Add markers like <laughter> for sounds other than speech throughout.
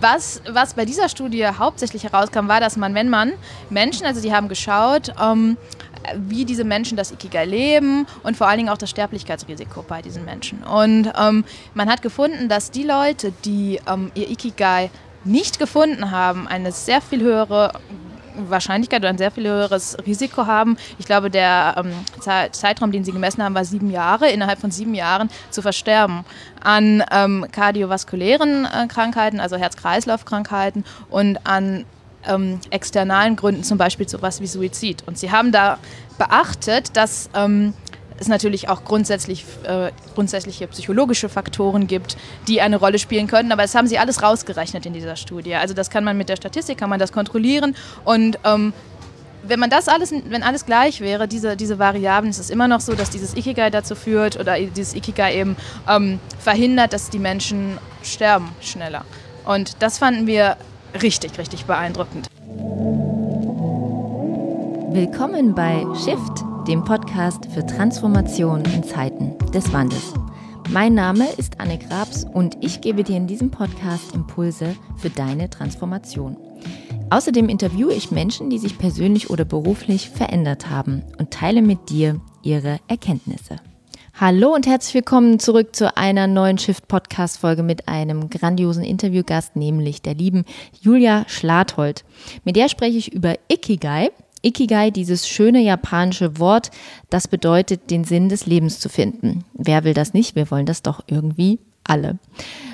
was, was bei dieser Studie hauptsächlich herauskam, war, dass man, wenn man Menschen, also die haben geschaut, ähm, wie diese Menschen das Ikigai leben und vor allen Dingen auch das Sterblichkeitsrisiko bei diesen Menschen. Und ähm, man hat gefunden, dass die Leute, die ähm, ihr Ikigai nicht gefunden haben, eine sehr viel höhere Wahrscheinlichkeit oder ein sehr viel höheres Risiko haben. Ich glaube, der ähm, Zeitraum, den sie gemessen haben, war sieben Jahre, innerhalb von sieben Jahren zu versterben an ähm, kardiovaskulären äh, Krankheiten, also Herz-Kreislauf-Krankheiten und an ähm, externalen Gründen, zum Beispiel sowas wie Suizid. Und sie haben da beachtet, dass ähm, es natürlich auch grundsätzlich, äh, grundsätzliche psychologische Faktoren gibt, die eine Rolle spielen können. Aber das haben sie alles rausgerechnet in dieser Studie. Also das kann man mit der Statistik, kann man das kontrollieren. Und ähm, wenn man das alles, wenn alles gleich wäre, diese, diese Variablen, ist es immer noch so, dass dieses Ikigai dazu führt oder dieses Ikigai eben ähm, verhindert, dass die Menschen sterben schneller. Und das fanden wir richtig, richtig beeindruckend. Willkommen bei Shift dem Podcast für Transformation in Zeiten des Wandels. Mein Name ist Anne Grabs und ich gebe dir in diesem Podcast Impulse für deine Transformation. Außerdem interviewe ich Menschen, die sich persönlich oder beruflich verändert haben und teile mit dir ihre Erkenntnisse. Hallo und herzlich willkommen zurück zu einer neuen Shift-Podcast-Folge mit einem grandiosen Interviewgast, nämlich der lieben Julia Schlathold. Mit der spreche ich über Ikigai, Ikigai, dieses schöne japanische Wort, das bedeutet, den Sinn des Lebens zu finden. Wer will das nicht? Wir wollen das doch irgendwie alle.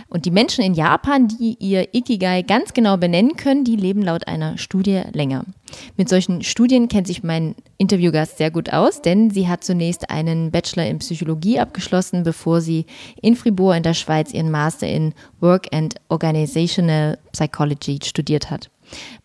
Und die Menschen in Japan, die ihr Ikigai ganz genau benennen können, die leben laut einer Studie länger. Mit solchen Studien kennt sich mein Interviewgast sehr gut aus, denn sie hat zunächst einen Bachelor in Psychologie abgeschlossen, bevor sie in Fribourg in der Schweiz ihren Master in Work and Organizational Psychology studiert hat.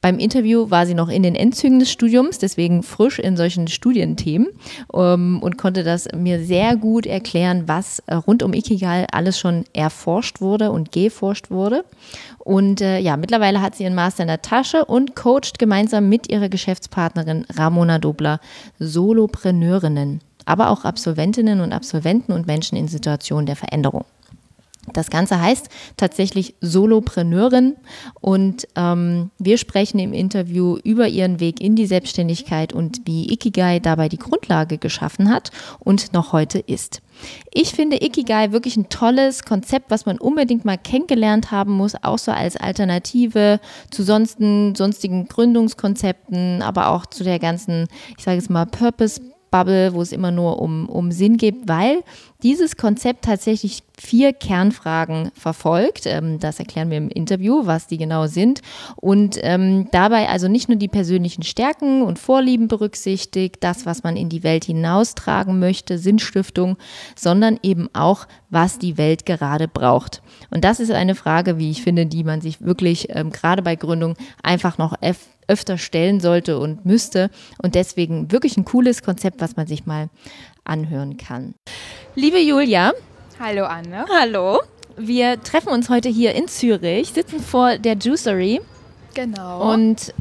Beim Interview war sie noch in den Endzügen des Studiums, deswegen frisch in solchen Studienthemen ähm, und konnte das mir sehr gut erklären, was äh, rund um Ikigai alles schon erforscht wurde und geforscht wurde. Und äh, ja, mittlerweile hat sie ihren Master in der Tasche und coacht gemeinsam mit ihrer Geschäftspartnerin Ramona Dobler Solopreneurinnen, aber auch Absolventinnen und Absolventen und Menschen in Situationen der Veränderung. Das Ganze heißt tatsächlich Solopreneurin und ähm, wir sprechen im Interview über ihren Weg in die Selbstständigkeit und wie Ikigai dabei die Grundlage geschaffen hat und noch heute ist. Ich finde Ikigai wirklich ein tolles Konzept, was man unbedingt mal kennengelernt haben muss, auch so als Alternative zu sonstigen, sonstigen Gründungskonzepten, aber auch zu der ganzen, ich sage es mal, Purpose Bubble, wo es immer nur um, um Sinn geht, weil dieses Konzept tatsächlich vier Kernfragen verfolgt. Ähm, das erklären wir im Interview, was die genau sind. Und ähm, dabei also nicht nur die persönlichen Stärken und Vorlieben berücksichtigt, das, was man in die Welt hinaustragen möchte, Sinnstiftung, sondern eben auch, was die Welt gerade braucht. Und das ist eine Frage, wie ich finde, die man sich wirklich ähm, gerade bei Gründung einfach noch öfter stellen sollte und müsste. Und deswegen wirklich ein cooles Konzept, was man sich mal anhören kann. Liebe Julia. Hallo Anne. Hallo. Wir treffen uns heute hier in Zürich, sitzen vor der Juicery. Genau. Und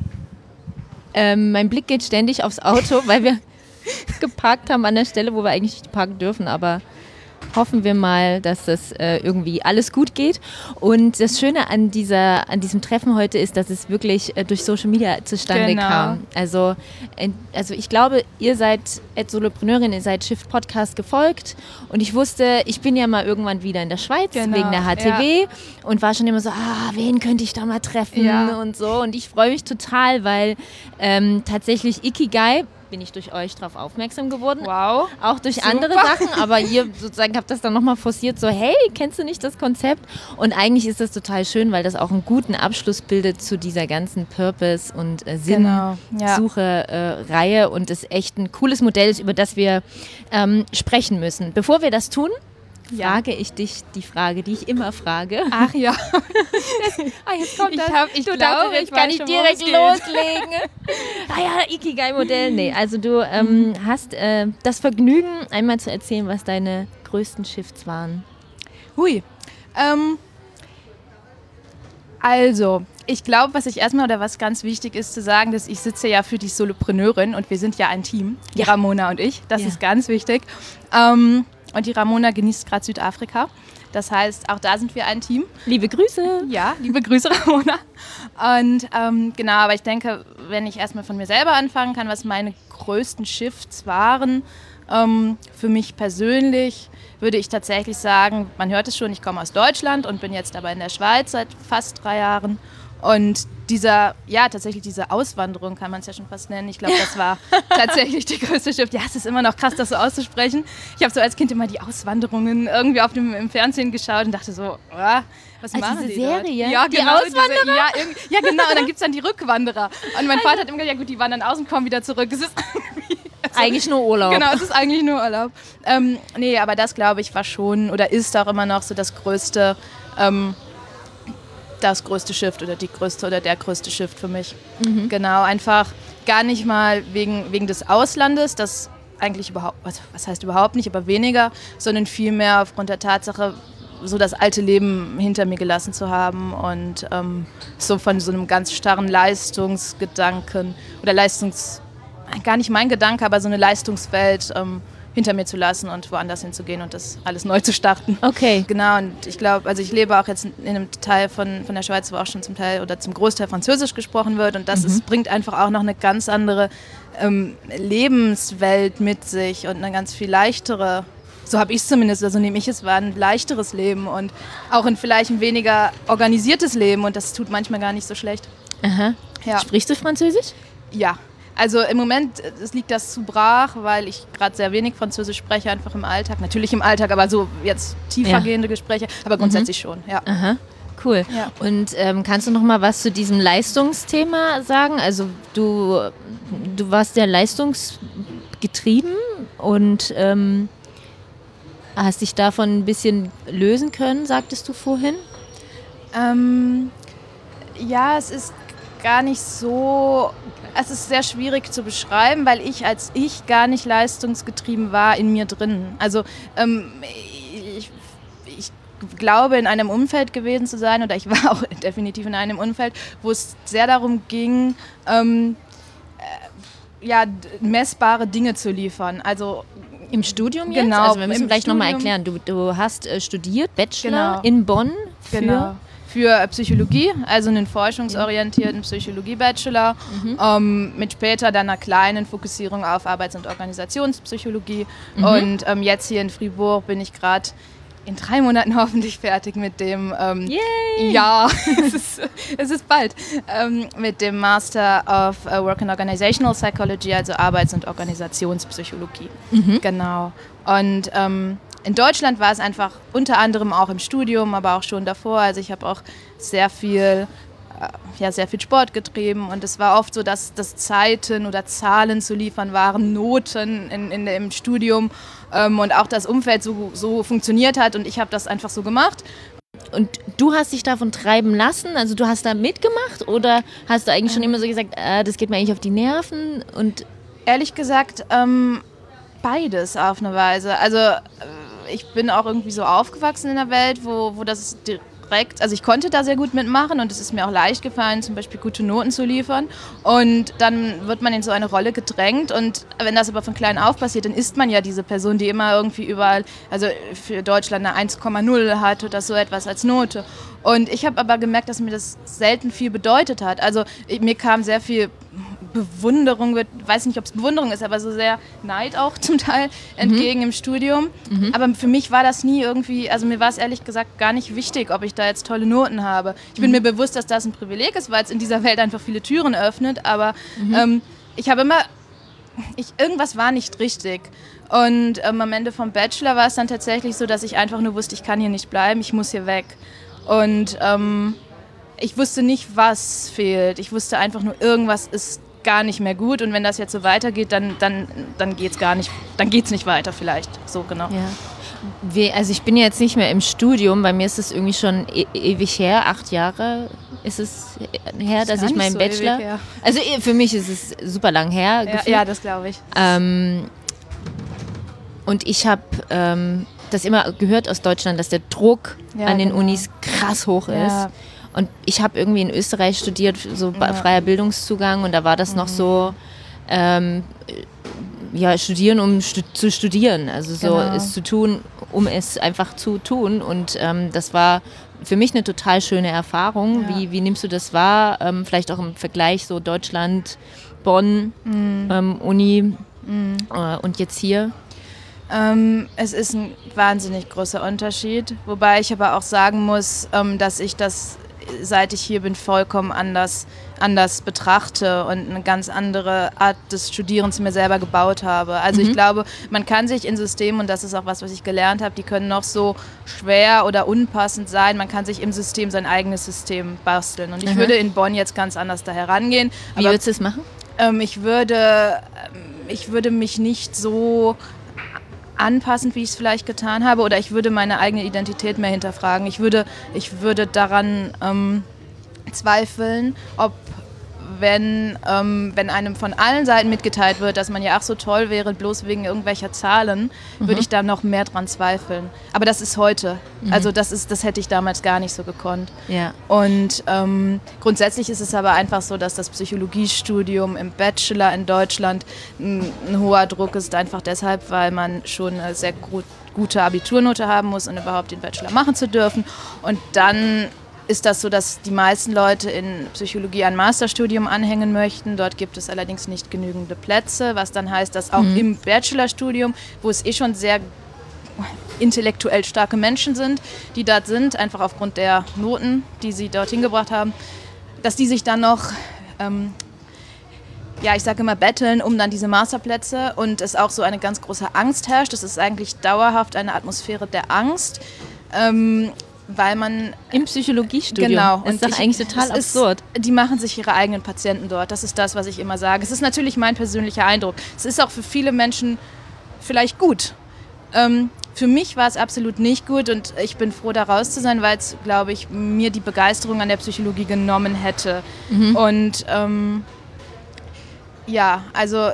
ähm, mein Blick geht ständig aufs Auto, weil wir <laughs> geparkt haben an der Stelle, wo wir eigentlich nicht parken dürfen, aber hoffen wir mal, dass das äh, irgendwie alles gut geht. Und das Schöne an, dieser, an diesem Treffen heute ist, dass es wirklich äh, durch Social Media zustande genau. kam. Also, äh, also ich glaube, ihr seid als Solopreneurin, ihr seid Shift Podcast gefolgt und ich wusste, ich bin ja mal irgendwann wieder in der Schweiz genau. wegen der HTW ja. und war schon immer so, ah, wen könnte ich da mal treffen ja. und so. Und ich freue mich total, weil ähm, tatsächlich Ikigai bin ich durch euch darauf aufmerksam geworden. Wow. Auch durch Super. andere Sachen, aber ihr <laughs> sozusagen habt das dann nochmal forciert, so hey, kennst du nicht das Konzept? Und eigentlich ist das total schön, weil das auch einen guten Abschluss bildet zu dieser ganzen Purpose- und äh, Sinnsuche-Reihe genau. ja. äh, und es echt ein cooles Modell ist, über das wir ähm, sprechen müssen. Bevor wir das tun, frage ich dich die Frage, die ich immer frage. Ach ja. <laughs> ah, jetzt kommt ich das. Hab, ich glaube, ich kann ich direkt loslegen. <laughs> ah ja, Ikigai-Modell. Nee, <laughs> also du ähm, mhm. hast äh, das Vergnügen, einmal zu erzählen, was deine größten Shifts waren. Hui. Ähm, also, ich glaube, was ich erstmal oder was ganz wichtig ist zu sagen, dass ich sitze ja für die Solopreneurin und wir sind ja ein Team, die Ramona und ich. Das ja. ist ganz wichtig. Ähm, und die Ramona genießt gerade Südafrika. Das heißt, auch da sind wir ein Team. Liebe Grüße. Ja, liebe Grüße, <laughs> Ramona. Und ähm, genau, aber ich denke, wenn ich erstmal von mir selber anfangen kann, was meine größten Shifts waren, ähm, für mich persönlich, würde ich tatsächlich sagen, man hört es schon, ich komme aus Deutschland und bin jetzt aber in der Schweiz seit fast drei Jahren. Und dieser, ja, tatsächlich diese Auswanderung kann man es ja schon fast nennen. Ich glaube, das war <laughs> tatsächlich die größte Shift. Ja, es ist immer noch krass, das so auszusprechen. Ich habe so als Kind immer die Auswanderungen irgendwie auf dem, im Fernsehen geschaut und dachte so, oh, was also machen diese die Serie? Dort? Ja, die genau. Auswanderer? ja, ja, genau. Und dann gibt es dann die Rückwanderer. Und mein Vater hat immer gesagt, ja gut, die wandern aus und kommen wieder zurück. Es ist also, eigentlich nur Urlaub. Genau, es ist eigentlich nur Urlaub. Ähm, nee, aber das, glaube ich, war schon oder ist auch immer noch so das größte... Ähm, das größte Shift oder die größte oder der größte Shift für mich. Mhm. Genau, einfach gar nicht mal wegen, wegen des Auslandes, das eigentlich überhaupt, also was heißt überhaupt nicht, aber weniger, sondern vielmehr aufgrund der Tatsache, so das alte Leben hinter mir gelassen zu haben und ähm, so von so einem ganz starren Leistungsgedanken oder Leistungs, gar nicht mein Gedanke, aber so eine Leistungswelt ähm, hinter mir zu lassen und woanders hinzugehen und das alles neu zu starten. Okay. Genau, und ich glaube, also ich lebe auch jetzt in einem Teil von, von der Schweiz, wo auch schon zum Teil oder zum Großteil Französisch gesprochen wird und das mhm. ist, bringt einfach auch noch eine ganz andere ähm, Lebenswelt mit sich und eine ganz viel leichtere so habe ich es zumindest, also nehme ich es war ein leichteres Leben und auch ein vielleicht ein weniger organisiertes Leben und das tut manchmal gar nicht so schlecht. Aha. Ja. Sprichst du Französisch? Ja, also im Moment es liegt das zu brach, weil ich gerade sehr wenig Französisch spreche, einfach im Alltag. Natürlich im Alltag, aber so jetzt tiefergehende ja. Gespräche, aber grundsätzlich mhm. schon, ja. Aha. Cool. Ja. Und ähm, kannst du noch mal was zu diesem Leistungsthema sagen? Also du, du warst ja leistungsgetrieben und ähm, hast dich davon ein bisschen lösen können, sagtest du vorhin? Ähm, ja, es ist gar nicht so, es ist sehr schwierig zu beschreiben, weil ich als ich gar nicht leistungsgetrieben war in mir drin. Also ähm, ich, ich glaube, in einem Umfeld gewesen zu sein, oder ich <laughs> war auch definitiv in einem Umfeld, wo es sehr darum ging, ähm, äh, ja, messbare Dinge zu liefern. Also im Studium jetzt? Genau. Also wir müssen gleich nochmal erklären. Du, du hast äh, studiert, Bachelor genau. in Bonn für genau für Psychologie, also einen forschungsorientierten Psychologie-Bachelor, mhm. ähm, mit später dann einer kleinen Fokussierung auf Arbeits- und Organisationspsychologie. Mhm. Und ähm, jetzt hier in Fribourg bin ich gerade in drei Monaten <laughs> hoffentlich fertig mit dem, ähm, ja, <laughs> es ist, es ist bald, ähm, mit dem Master of uh, Work and Organizational Psychology, also Arbeits- und Organisationspsychologie. Mhm. Genau. Und ähm, in Deutschland war es einfach unter anderem auch im Studium, aber auch schon davor. Also ich habe auch sehr viel, äh, ja, sehr viel Sport getrieben und es war oft so, dass, dass Zeiten oder Zahlen zu liefern waren, Noten in, in, im Studium ähm, und auch das Umfeld so, so funktioniert hat und ich habe das einfach so gemacht. Und du hast dich davon treiben lassen? Also du hast da mitgemacht oder hast du eigentlich schon immer so gesagt, äh, das geht mir eigentlich auf die Nerven? Und ehrlich gesagt, ähm, beides auf eine Weise. Also äh, ich bin auch irgendwie so aufgewachsen in der Welt, wo, wo das direkt, also ich konnte da sehr gut mitmachen und es ist mir auch leicht gefallen, zum Beispiel gute Noten zu liefern. Und dann wird man in so eine Rolle gedrängt und wenn das aber von klein auf passiert, dann ist man ja diese Person, die immer irgendwie überall, also für Deutschland eine 1,0 hat oder so etwas als Note. Und ich habe aber gemerkt, dass mir das selten viel bedeutet hat. Also mir kam sehr viel Bewunderung, wird, weiß nicht, ob es Bewunderung ist, aber so sehr Neid auch <laughs> zum Teil entgegen mhm. im Studium. Mhm. Aber für mich war das nie irgendwie, also mir war es ehrlich gesagt gar nicht wichtig, ob ich da jetzt tolle Noten habe. Ich bin mhm. mir bewusst, dass das ein Privileg ist, weil es in dieser Welt einfach viele Türen öffnet, aber mhm. ähm, ich habe immer, ich, irgendwas war nicht richtig. Und ähm, am Ende vom Bachelor war es dann tatsächlich so, dass ich einfach nur wusste, ich kann hier nicht bleiben, ich muss hier weg. Und ähm, ich wusste nicht, was fehlt. Ich wusste einfach nur, irgendwas ist gar nicht mehr gut und wenn das jetzt so weitergeht, dann, dann, dann geht es gar nicht, dann geht es nicht weiter vielleicht. So genau. Ja. Also ich bin jetzt nicht mehr im Studium, bei mir ist es irgendwie schon e ewig her, acht Jahre ist es her, dass ich meinen so Bachelor. Also eh, für mich ist es super lang her. Ja, ja das glaube ich. Ähm, und ich habe ähm, das immer gehört aus Deutschland, dass der Druck ja, an den genau. Unis krass hoch ist. Und ich habe irgendwie in Österreich studiert, so ja. freier Bildungszugang und da war das mhm. noch so, ähm, ja, studieren, um stu zu studieren. Also so genau. es zu tun, um es einfach zu tun. Und ähm, das war für mich eine total schöne Erfahrung. Ja. Wie, wie nimmst du das wahr? Ähm, vielleicht auch im Vergleich so Deutschland, Bonn, mhm. ähm, Uni mhm. Äh, und jetzt hier? Ähm, es ist ein wahnsinnig großer Unterschied, wobei ich aber auch sagen muss, ähm, dass ich das, seit ich hier bin, vollkommen anders, anders betrachte und eine ganz andere Art des Studierens mir selber gebaut habe. Also mhm. ich glaube, man kann sich in Systemen, und das ist auch was, was ich gelernt habe, die können noch so schwer oder unpassend sein, man kann sich im System sein eigenes System basteln. Und ich mhm. würde in Bonn jetzt ganz anders da herangehen. Wie würdest du es machen? Ähm, ich, würde, ähm, ich würde mich nicht so anpassen, wie ich es vielleicht getan habe, oder ich würde meine eigene Identität mehr hinterfragen. Ich würde, ich würde daran ähm, zweifeln, ob wenn, ähm, wenn einem von allen Seiten mitgeteilt wird, dass man ja auch so toll wäre, bloß wegen irgendwelcher Zahlen, mhm. würde ich da noch mehr dran zweifeln. Aber das ist heute. Mhm. Also das, ist, das hätte ich damals gar nicht so gekonnt. Ja. Und ähm, grundsätzlich ist es aber einfach so, dass das Psychologiestudium im Bachelor in Deutschland ein, ein hoher Druck ist, einfach deshalb, weil man schon eine sehr gut, gute Abiturnote haben muss, um überhaupt den Bachelor machen zu dürfen. Und dann ist das so, dass die meisten Leute in Psychologie ein Masterstudium anhängen möchten. Dort gibt es allerdings nicht genügende Plätze, was dann heißt, dass auch mhm. im Bachelorstudium, wo es eh schon sehr intellektuell starke Menschen sind, die dort sind, einfach aufgrund der Noten, die sie dorthin gebracht haben, dass die sich dann noch, ähm, ja, ich sage immer, betteln um dann diese Masterplätze und es auch so eine ganz große Angst herrscht. Es ist eigentlich dauerhaft eine Atmosphäre der Angst. Ähm, weil man im Psychologiestudium genau das ist doch ich, eigentlich total absurd. Ist, die machen sich ihre eigenen Patienten dort. Das ist das, was ich immer sage. Es ist natürlich mein persönlicher Eindruck. Es ist auch für viele Menschen vielleicht gut. Ähm, für mich war es absolut nicht gut und ich bin froh, da raus zu sein, weil es, glaube ich, mir die Begeisterung an der Psychologie genommen hätte. Mhm. Und ähm, ja, also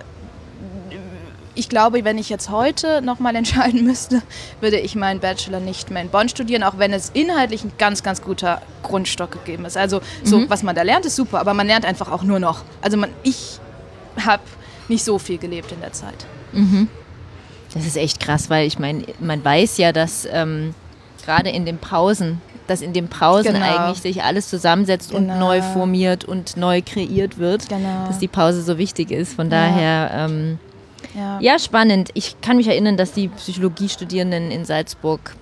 ich glaube, wenn ich jetzt heute nochmal <laughs> entscheiden müsste, würde ich meinen Bachelor nicht mehr in Bonn studieren, auch wenn es inhaltlich ein ganz, ganz guter Grundstock gegeben ist. Also so, mhm. was man da lernt, ist super, aber man lernt einfach auch nur noch. Also man, ich habe nicht so viel gelebt in der Zeit. Mhm. Das ist echt krass, weil ich meine, man weiß ja, dass ähm, gerade in den Pausen, dass in den Pausen genau. eigentlich sich alles zusammensetzt genau. und neu formiert und neu kreiert wird, genau. dass die Pause so wichtig ist. Von ja. daher ähm, ja. ja, spannend. Ich kann mich erinnern, dass die Psychologiestudierenden in Salzburg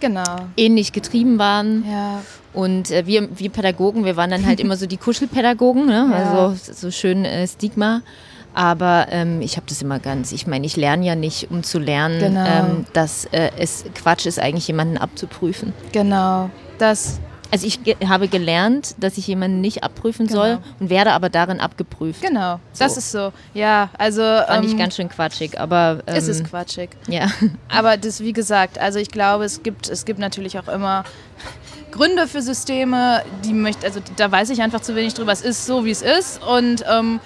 genau. ähnlich getrieben waren. Ja. Und äh, wir, wir Pädagogen, wir waren dann halt <laughs> immer so die Kuschelpädagogen, ne? Ja. also so schön äh, Stigma. Aber ähm, ich habe das immer ganz, ich meine, ich lerne ja nicht, um zu lernen, genau. ähm, dass äh, es Quatsch ist, eigentlich jemanden abzuprüfen. Genau, das also ich ge habe gelernt, dass ich jemanden nicht abprüfen genau. soll und werde aber darin abgeprüft. Genau, so. das ist so. Ja, also fand ähm, ich ganz schön quatschig, aber ähm, es ist ähm, quatschig. Ja. <laughs> Aber das, wie gesagt, also ich glaube, es gibt es gibt natürlich auch immer Gründe für Systeme, die möchte, also da weiß ich einfach zu wenig drüber. Es ist so, wie es ist und ähm,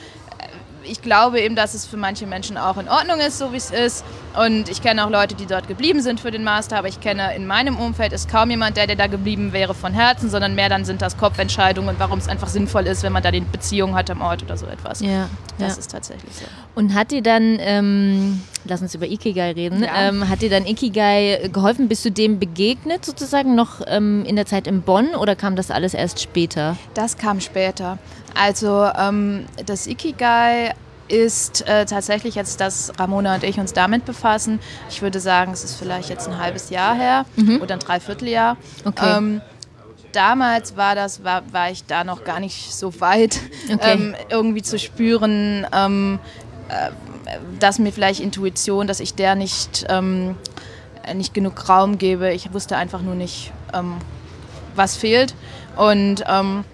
ich glaube eben, dass es für manche Menschen auch in Ordnung ist, so wie es ist. Und ich kenne auch Leute, die dort geblieben sind für den Master, aber ich kenne in meinem Umfeld ist kaum jemand, der, der da geblieben wäre von Herzen, sondern mehr dann sind das Kopfentscheidungen, warum es einfach sinnvoll ist, wenn man da die Beziehung hat am Ort oder so etwas. Ja, das ja. ist tatsächlich so. Und hat dir dann, ähm, lass uns über Ikigai reden, ja. ähm, hat dir dann Ikigai geholfen? Bist du dem begegnet sozusagen noch ähm, in der Zeit in Bonn oder kam das alles erst später? Das kam später. Also ähm, das Ikigai ist äh, tatsächlich jetzt, dass Ramona und ich uns damit befassen. Ich würde sagen, es ist vielleicht jetzt ein halbes Jahr her mhm. oder ein Dreivierteljahr. Okay. Ähm, damals war das, war, war ich da noch gar nicht so weit, okay. ähm, irgendwie zu spüren, ähm, äh, dass mir vielleicht Intuition, dass ich der nicht, ähm, nicht genug Raum gebe. Ich wusste einfach nur nicht, ähm, was fehlt. Und ähm,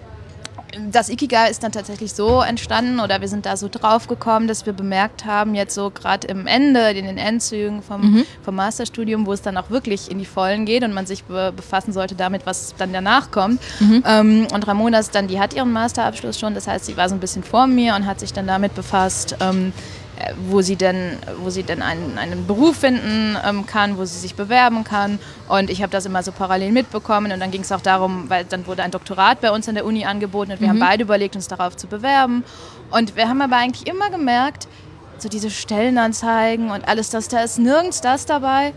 das Ikigai ist dann tatsächlich so entstanden oder wir sind da so drauf gekommen, dass wir bemerkt haben, jetzt so gerade im Ende, in den Endzügen vom, mhm. vom Masterstudium, wo es dann auch wirklich in die Vollen geht und man sich be befassen sollte damit, was dann danach kommt. Mhm. Ähm, und Ramona ist dann, die hat ihren Masterabschluss schon, das heißt, sie war so ein bisschen vor mir und hat sich dann damit befasst, ähm, äh, wo sie denn, wo sie denn einen, einen Beruf finden ähm, kann, wo sie sich bewerben kann. Und ich habe das immer so parallel mitbekommen. Und dann ging es auch darum, weil dann wurde ein Doktorat bei uns an der Uni angeboten und wir mhm. haben beide überlegt, uns darauf zu bewerben. Und wir haben aber eigentlich immer gemerkt, so diese Stellenanzeigen und alles das, da ist nirgends das dabei,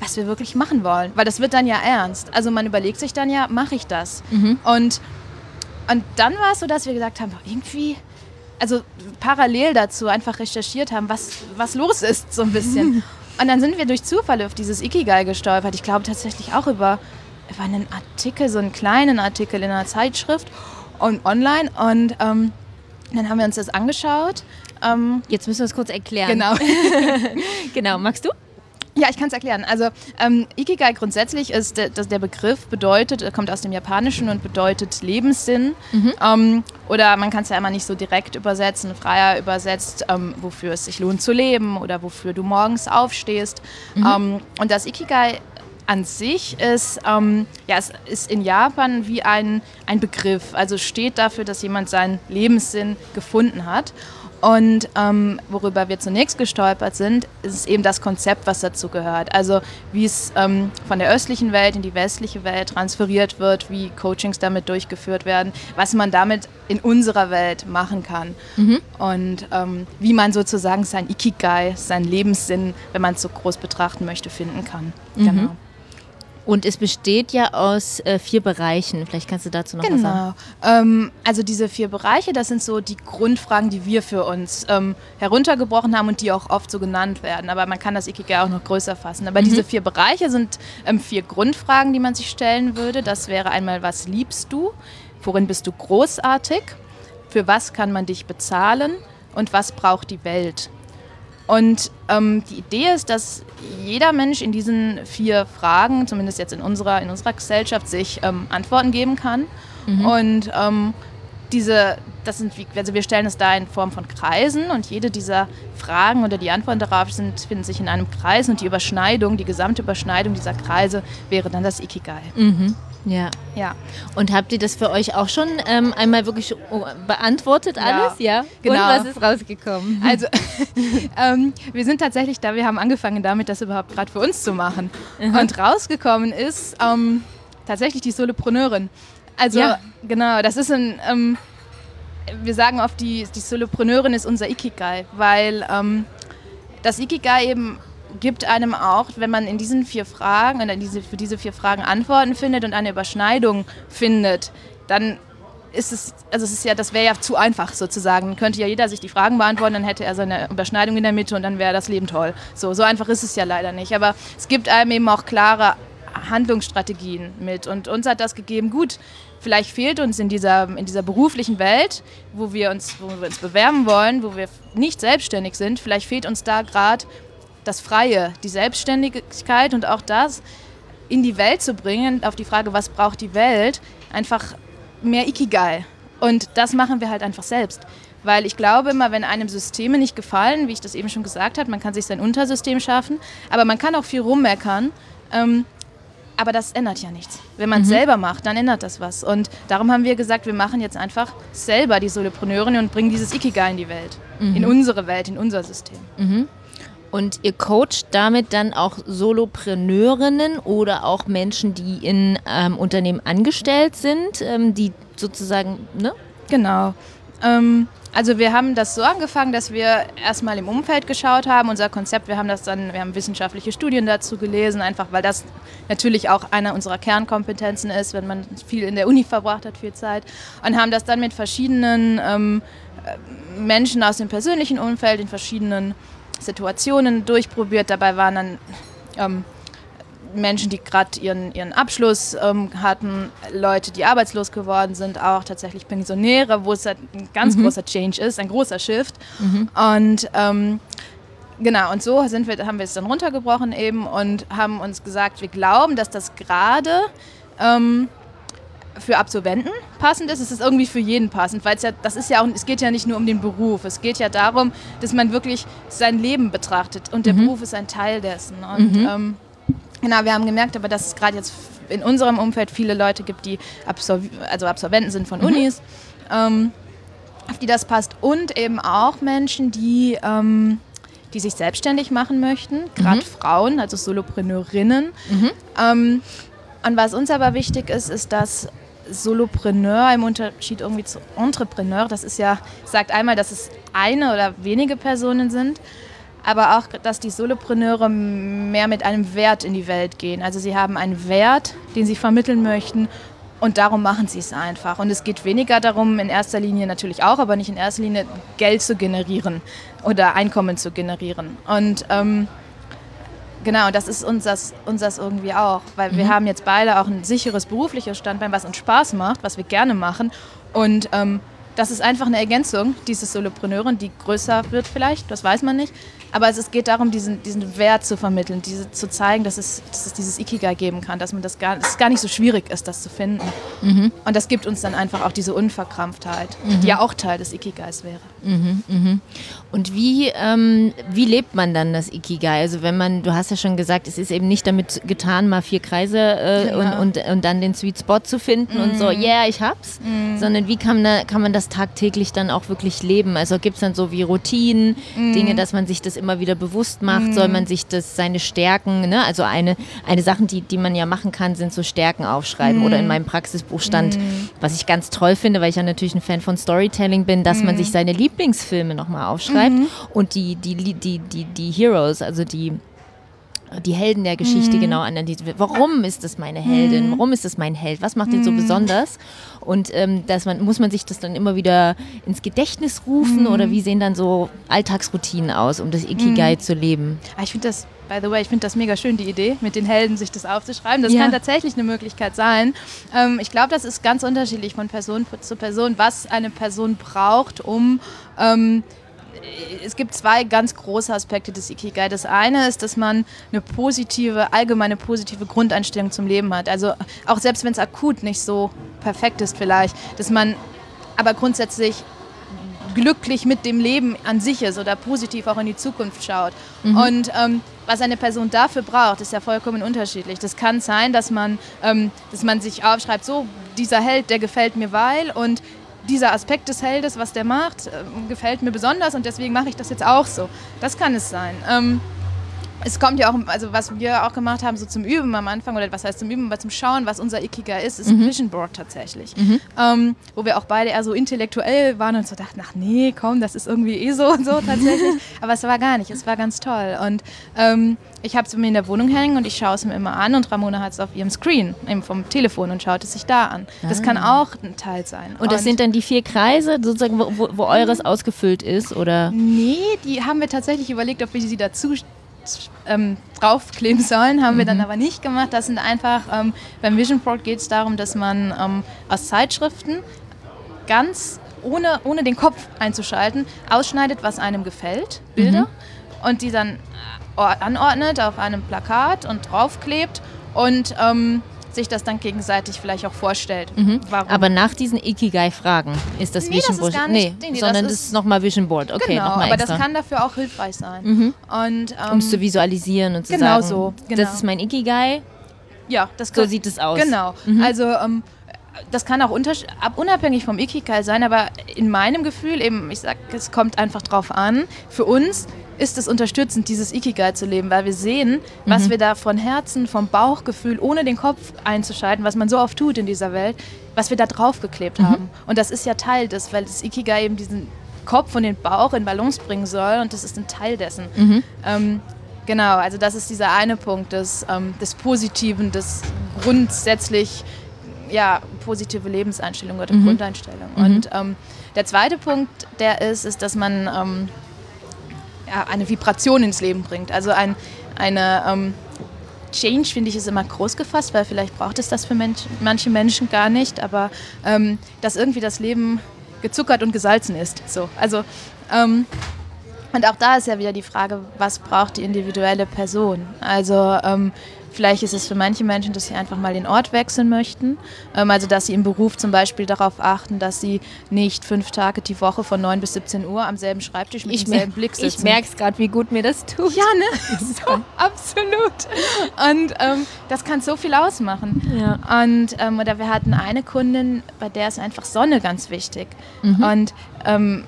was wir wirklich machen wollen. Weil das wird dann ja ernst. Also man überlegt sich dann ja, mache ich das? Mhm. Und, und dann war es so, dass wir gesagt haben, irgendwie, also parallel dazu einfach recherchiert haben, was, was los ist, so ein bisschen. <laughs> Und dann sind wir durch Zufall auf dieses Ikigai gestolpert. Ich glaube tatsächlich auch über, über einen Artikel, so einen kleinen Artikel in einer Zeitschrift und online. Und ähm, dann haben wir uns das angeschaut. Ähm, Jetzt müssen wir es kurz erklären. Genau. <laughs> <laughs> genau, magst du? Ja, ich kann es erklären. Also ähm, Ikigai grundsätzlich ist, der, der Begriff bedeutet, kommt aus dem Japanischen und bedeutet Lebenssinn. Mhm. Ähm, oder man kann es ja immer nicht so direkt übersetzen, freier übersetzt, ähm, wofür es sich lohnt zu leben oder wofür du morgens aufstehst. Mhm. Ähm, und das Ikigai an sich ist, ähm, ja, es ist in Japan wie ein, ein Begriff. Also steht dafür, dass jemand seinen Lebenssinn gefunden hat. Und ähm, worüber wir zunächst gestolpert sind, ist eben das Konzept, was dazu gehört. Also wie es ähm, von der östlichen Welt in die westliche Welt transferiert wird, wie Coachings damit durchgeführt werden, was man damit in unserer Welt machen kann. Mhm. Und ähm, wie man sozusagen sein Ikigai, seinen Lebenssinn, wenn man es so groß betrachten möchte, finden kann. Mhm. Genau. Und es besteht ja aus äh, vier Bereichen. Vielleicht kannst du dazu noch genau. was sagen. Ähm, also diese vier Bereiche, das sind so die Grundfragen, die wir für uns ähm, heruntergebrochen haben und die auch oft so genannt werden. Aber man kann das Ikigai auch noch größer fassen. Aber mhm. diese vier Bereiche sind ähm, vier Grundfragen, die man sich stellen würde. Das wäre einmal, was liebst du? Worin bist du großartig? Für was kann man dich bezahlen? Und was braucht die Welt? Und ähm, die Idee ist, dass jeder Mensch in diesen vier Fragen, zumindest jetzt in unserer, in unserer Gesellschaft, sich ähm, Antworten geben kann. Mhm. Und ähm, diese, das sind, also wir stellen es da in Form von Kreisen und jede dieser Fragen oder die Antworten darauf sind, finden sich in einem Kreis und die Überschneidung, die gesamte Überschneidung dieser Kreise wäre dann das Ikigai. Mhm. Ja. ja. Und habt ihr das für euch auch schon ähm, einmal wirklich oh, beantwortet alles? Ja. ja. Genau. Und was ist rausgekommen? Also, <laughs> ähm, wir sind tatsächlich da, wir haben angefangen damit, das überhaupt gerade für uns zu machen. Mhm. Und rausgekommen ist ähm, tatsächlich die Solopreneurin. Also, ja. genau, das ist ein. Ähm, wir sagen oft, die, die Solopreneurin ist unser Ikigai, weil ähm, das Ikigai eben gibt einem auch, wenn man in diesen vier Fragen, in diese, für diese vier Fragen Antworten findet und eine Überschneidung findet, dann ist es, also es ist ja, das wäre ja zu einfach sozusagen. Dann könnte ja jeder sich die Fragen beantworten, dann hätte er seine Überschneidung in der Mitte und dann wäre das Leben toll. So, so einfach ist es ja leider nicht. Aber es gibt einem eben auch klare Handlungsstrategien mit. Und uns hat das gegeben, gut, vielleicht fehlt uns in dieser, in dieser beruflichen Welt, wo wir, uns, wo wir uns bewerben wollen, wo wir nicht selbstständig sind, vielleicht fehlt uns da gerade das Freie, die Selbstständigkeit und auch das in die Welt zu bringen, auf die Frage, was braucht die Welt, einfach mehr Ikigai. Und das machen wir halt einfach selbst. Weil ich glaube immer, wenn einem Systeme nicht gefallen, wie ich das eben schon gesagt habe, man kann sich sein Untersystem schaffen, aber man kann auch viel rummeckern. Ähm, aber das ändert ja nichts. Wenn man es mhm. selber macht, dann ändert das was. Und darum haben wir gesagt, wir machen jetzt einfach selber die Solopreneurin und bringen dieses Ikigai in die Welt. Mhm. In unsere Welt, in unser System. Mhm. Und ihr coacht damit dann auch Solopreneurinnen oder auch Menschen, die in ähm, Unternehmen angestellt sind, ähm, die sozusagen, ne? Genau. Ähm, also wir haben das so angefangen, dass wir erstmal im Umfeld geschaut haben, unser Konzept, wir haben das dann, wir haben wissenschaftliche Studien dazu gelesen, einfach weil das natürlich auch einer unserer Kernkompetenzen ist, wenn man viel in der Uni verbracht hat, viel Zeit. Und haben das dann mit verschiedenen ähm, Menschen aus dem persönlichen Umfeld, in verschiedenen Situationen durchprobiert. Dabei waren dann ähm, Menschen, die gerade ihren, ihren Abschluss ähm, hatten, Leute, die arbeitslos geworden sind, auch tatsächlich Pensionäre, wo es halt ein ganz mhm. großer Change ist, ein großer Shift. Mhm. Und ähm, genau, und so sind wir, haben wir es dann runtergebrochen eben und haben uns gesagt, wir glauben, dass das gerade ähm, für Absolventen passend ist, es ist irgendwie für jeden passend, weil es ja, das ist ja auch, es geht ja nicht nur um den Beruf, es geht ja darum, dass man wirklich sein Leben betrachtet und der mhm. Beruf ist ein Teil dessen. Und mhm. ähm, genau, wir haben gemerkt, aber dass es gerade jetzt in unserem Umfeld viele Leute gibt, die Absolv also Absolventen sind von mhm. Unis, ähm, auf die das passt und eben auch Menschen, die ähm, die sich selbstständig machen möchten, gerade mhm. Frauen, also Solopreneurinnen. Mhm. Ähm, und was uns aber wichtig ist, ist, dass Solopreneur im Unterschied irgendwie zu Entrepreneur, das ist ja, sagt einmal, dass es eine oder wenige Personen sind, aber auch, dass die Solopreneure mehr mit einem Wert in die Welt gehen. Also sie haben einen Wert, den sie vermitteln möchten und darum machen sie es einfach. Und es geht weniger darum, in erster Linie natürlich auch, aber nicht in erster Linie Geld zu generieren oder Einkommen zu generieren. Und ähm, genau, das ist uns das, uns das irgendwie auch. Weil mhm. wir haben jetzt beide auch ein sicheres berufliches Standbein, was uns Spaß macht, was wir gerne machen. Und ähm, das ist einfach eine Ergänzung, diese Solopreneurin, die größer wird vielleicht, das weiß man nicht. Aber es geht darum, diesen, diesen Wert zu vermitteln, diese, zu zeigen, dass es, dass es dieses Ikigai geben kann, dass man das gar, dass es gar nicht so schwierig ist, das zu finden. Mhm. Und das gibt uns dann einfach auch diese Unverkrampftheit, mhm. die ja auch Teil des Ikigais wäre. Mhm, mh. Und wie, ähm, wie lebt man dann das Ikigai? Also wenn man, du hast ja schon gesagt, es ist eben nicht damit getan, mal vier Kreise äh, ja. und, und, und dann den Sweet Spot zu finden und so, mhm. yeah, ich hab's, mhm. sondern wie kann, man, kann man das tagtäglich dann auch wirklich leben? Also gibt es dann so wie Routinen, mhm. Dinge, dass man sich das immer wieder bewusst macht? Mhm. Soll man sich das, seine Stärken, ne? also eine, eine Sachen, die, die man ja machen kann, sind so Stärken aufschreiben. Mhm. Oder in meinem Praxisbuch stand, mhm. was ich ganz toll finde, weil ich ja natürlich ein Fan von Storytelling bin, dass man mhm. sich seine Lieblingsfilme nochmal aufschreibt mhm. und die, die, die, die, die Heroes, also die die Helden der Geschichte mhm. genau analysiert. Warum ist das meine Heldin? Warum ist das mein Held? Was macht den so besonders? Und ähm, dass man, muss man sich das dann immer wieder ins Gedächtnis rufen mhm. oder wie sehen dann so Alltagsroutinen aus, um das Ikigai mhm. zu leben? Ah, ich finde das, by the way, ich finde das mega schön, die Idee, mit den Helden sich das aufzuschreiben. Das ja. kann tatsächlich eine Möglichkeit sein. Ähm, ich glaube, das ist ganz unterschiedlich von Person zu Person, was eine Person braucht, um ähm, es gibt zwei ganz große Aspekte des Ikigai. Das eine ist, dass man eine positive, allgemeine positive Grundeinstellung zum Leben hat. Also auch selbst wenn es akut nicht so perfekt ist vielleicht, dass man aber grundsätzlich glücklich mit dem Leben an sich ist oder positiv auch in die Zukunft schaut. Mhm. Und ähm, was eine Person dafür braucht, ist ja vollkommen unterschiedlich. Das kann sein, dass man, ähm, dass man sich aufschreibt, so, dieser Held, der gefällt mir weil und dieser Aspekt des Heldes, was der macht, äh, gefällt mir besonders und deswegen mache ich das jetzt auch so. Das kann es sein. Ähm, es kommt ja auch, also was wir auch gemacht haben, so zum Üben am Anfang, oder was heißt zum Üben, aber zum Schauen, was unser Ikiga ist, ist mhm. ein Vision Board tatsächlich. Mhm. Ähm, wo wir auch beide eher so intellektuell waren und so dachten, ach nee, komm, das ist irgendwie eh so und so tatsächlich. <laughs> aber es war gar nicht, es war ganz toll. Und ähm, ich habe es mir in der Wohnung hängen und ich schaue es mir immer an und Ramona hat es auf ihrem Screen, eben vom Telefon und schaut es sich da an. Das kann ah. auch ein Teil sein. Und das und sind dann die vier Kreise, sozusagen, wo, wo eures ausgefüllt ist, oder? Nee, die haben wir tatsächlich überlegt, ob wir sie dazu ähm, draufkleben sollen, haben mhm. wir dann mhm. aber nicht gemacht. Das sind einfach, ähm, beim Vision Board geht es darum, dass man ähm, aus Zeitschriften ganz ohne, ohne den Kopf einzuschalten, ausschneidet, was einem gefällt, Bilder, mhm. und die dann äh, anordnet auf einem Plakat und draufklebt und ähm, sich das dann gegenseitig vielleicht auch vorstellt. Mhm. Aber nach diesen Ikigai-Fragen ist das nee, Vision Board. Nee, nee, sondern das ist, ist nochmal Vision Board. Okay, genau, aber extra. das kann dafür auch hilfreich sein. Mhm. ähm, um es zu visualisieren und zu genau sagen, so, genau. das ist mein Ikigai. Ja, das so sieht es aus. Genau. Mhm. Also ähm, das kann auch unabhängig vom Ikigai sein, aber in meinem Gefühl eben, ich sag, es kommt einfach drauf an. Für uns ist es unterstützend, dieses Ikigai zu leben, weil wir sehen, was mhm. wir da von Herzen, vom Bauchgefühl, ohne den Kopf einzuschalten, was man so oft tut in dieser Welt, was wir da draufgeklebt mhm. haben. Und das ist ja Teil des, weil das Ikigai eben diesen Kopf und den Bauch in Balance bringen soll und das ist ein Teil dessen. Mhm. Ähm, genau, also das ist dieser eine Punkt des, ähm, des Positiven, des grundsätzlich ja, positive Lebenseinstellung oder mhm. Grundeinstellung. Mhm. Und ähm, der zweite Punkt, der ist, ist, dass man ähm, ja, eine Vibration ins Leben bringt. Also ein, eine ähm, Change, finde ich, ist immer groß gefasst, weil vielleicht braucht es das für Mensch, manche Menschen gar nicht, aber ähm, dass irgendwie das Leben gezuckert und gesalzen ist. So, also ähm, und auch da ist ja wieder die Frage, was braucht die individuelle Person? Also ähm, Vielleicht ist es für manche Menschen, dass sie einfach mal den Ort wechseln möchten. Ähm, also dass sie im Beruf zum Beispiel darauf achten, dass sie nicht fünf Tage die Woche von 9 bis 17 Uhr am selben Schreibtisch mit ich demselben Blick sitzen. Ich merke es gerade, wie gut mir das tut. Ja, ne? <laughs> <laughs> so, absolut. Und ähm, das kann so viel ausmachen. Ja. Und ähm, oder wir hatten eine Kundin, bei der ist einfach Sonne ganz wichtig. Mhm. Und ähm,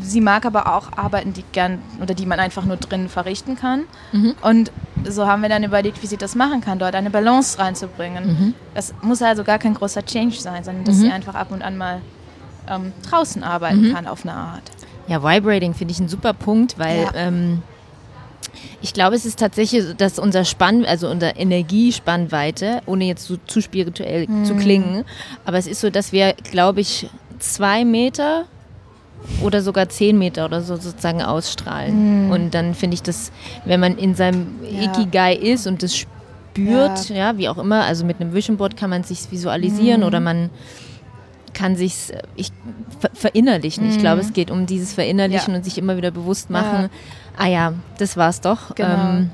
sie mag aber auch Arbeiten, die gern oder die man einfach nur drinnen verrichten kann. Mhm. Und so haben wir dann überlegt, wie sie das machen kann, dort eine Balance reinzubringen. Mhm. Das muss also gar kein großer Change sein, sondern dass mhm. sie einfach ab und an mal ähm, draußen arbeiten mhm. kann auf eine Art. Ja, Vibrating finde ich ein super Punkt, weil ja. ähm, Ich glaube, es ist tatsächlich, dass unser Spann, also unser Energiespannweite, ohne jetzt so zu spirituell Mhm. zu klingen, aber es ist so, dass wir, glaube ich, zwei Meter oder sogar zehn Meter oder so sozusagen ausstrahlen. Und dann finde ich das, wenn man in seinem Mhm. Ja. Ikigai ist und das spürt, ja. wie auch immer, also mit einem Vision Board kann man sich visualisieren Mhm. oder man kann sich ich ver verinnerlichen. Ich glaube, es geht um dieses Verinnerlichen Mhm. Ja. und sich immer wieder bewusst machen. Ah ja, das war's doch. Genau. Ähm,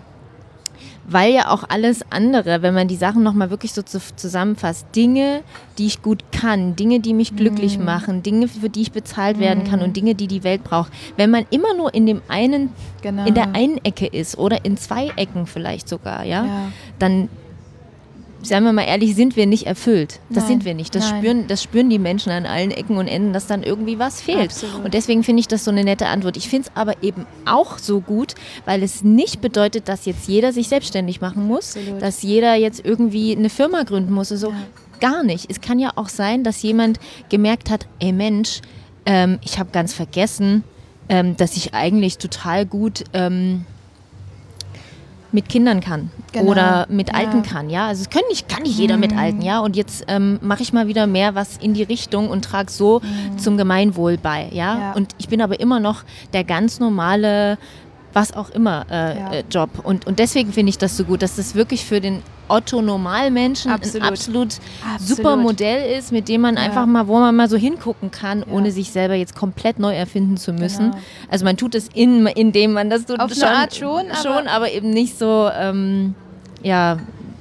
weil ja auch alles andere, wenn man die Sachen nochmal wirklich so zu, zusammenfasst, Dinge, die ich gut kann, Dinge, die mich glücklich Mhm. machen, Dinge, für die ich bezahlt werden kann und Dinge, die die Welt braucht. Wenn man immer nur in dem einen, Genau. in der einen Ecke ist oder in zwei Ecken vielleicht sogar, ja, Ja. dann seien wir mal ehrlich, sind wir nicht erfüllt. Das Nein, sind wir nicht. Das nein. spüren, das spüren die Menschen an allen Ecken und Enden, dass dann irgendwie was fehlt. Absolut. Und deswegen finde ich das so eine nette Antwort. Ich finde es aber eben auch so gut, weil es nicht bedeutet, dass jetzt jeder sich selbstständig machen muss, Absolut. dass jeder jetzt irgendwie eine Firma gründen muss. So Ja. gar nicht. Es kann ja auch sein, dass jemand gemerkt hat, ey Mensch, ähm, ich habe ganz vergessen, ähm, dass ich eigentlich total gut ähm, mit Kindern kann Genau. oder mit Ja. Alten kann, ja. Also es können nicht, kann nicht jeder mit Mhm. Alten, ja. Und jetzt ähm, mache ich mal wieder mehr was in die Richtung und trage so zum Gemeinwohl bei, ja? Mhm. Ja. Und ich bin aber immer noch der ganz normale, was auch immer äh, Ja. äh, Job. Und, und deswegen finde ich das so gut, dass das wirklich für den Otto Normalmenschen Absolut. ein absolut, Absolut. super Modell ist, mit dem man Ja. einfach mal, wo man mal so hingucken kann, Ja. ohne sich selber jetzt komplett neu erfinden zu müssen. Genau. Also man tut es in, indem man das tut Auf eine Art schon, aber- schon, aber eben nicht so, ähm, ja,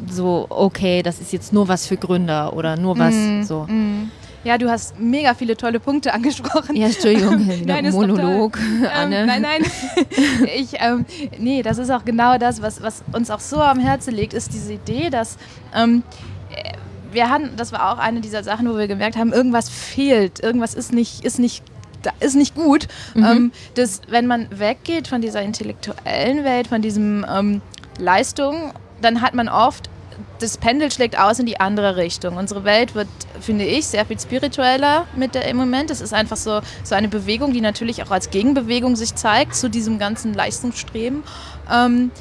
so, okay, das ist jetzt nur was für Gründer oder nur was Mm, so. mm. Ja, du hast mega viele tolle Punkte angesprochen. Ja, Entschuldigung, <laughs> wieder Nein. Monolog, Ähm, Anne. nein, nein. <laughs> ich, ähm, nee, das ist auch genau das, was, was uns auch so am Herzen liegt, ist diese Idee, dass ähm, äh, wir hatten, das war auch eine dieser Sachen, wo wir gemerkt haben, irgendwas fehlt, irgendwas ist nicht, ist nicht da ist nicht gut, Mhm. ähm, dass wenn man weggeht von dieser intellektuellen Welt, von diesem ähm, Leistung, dann hat man oft das Pendel schlägt aus in die andere Richtung. Unsere Welt wird, finde ich, sehr viel spiritueller mit der im Moment. Es ist einfach so, so eine Bewegung, die natürlich auch als Gegenbewegung sich zeigt zu diesem ganzen Leistungsstreben. Ähm,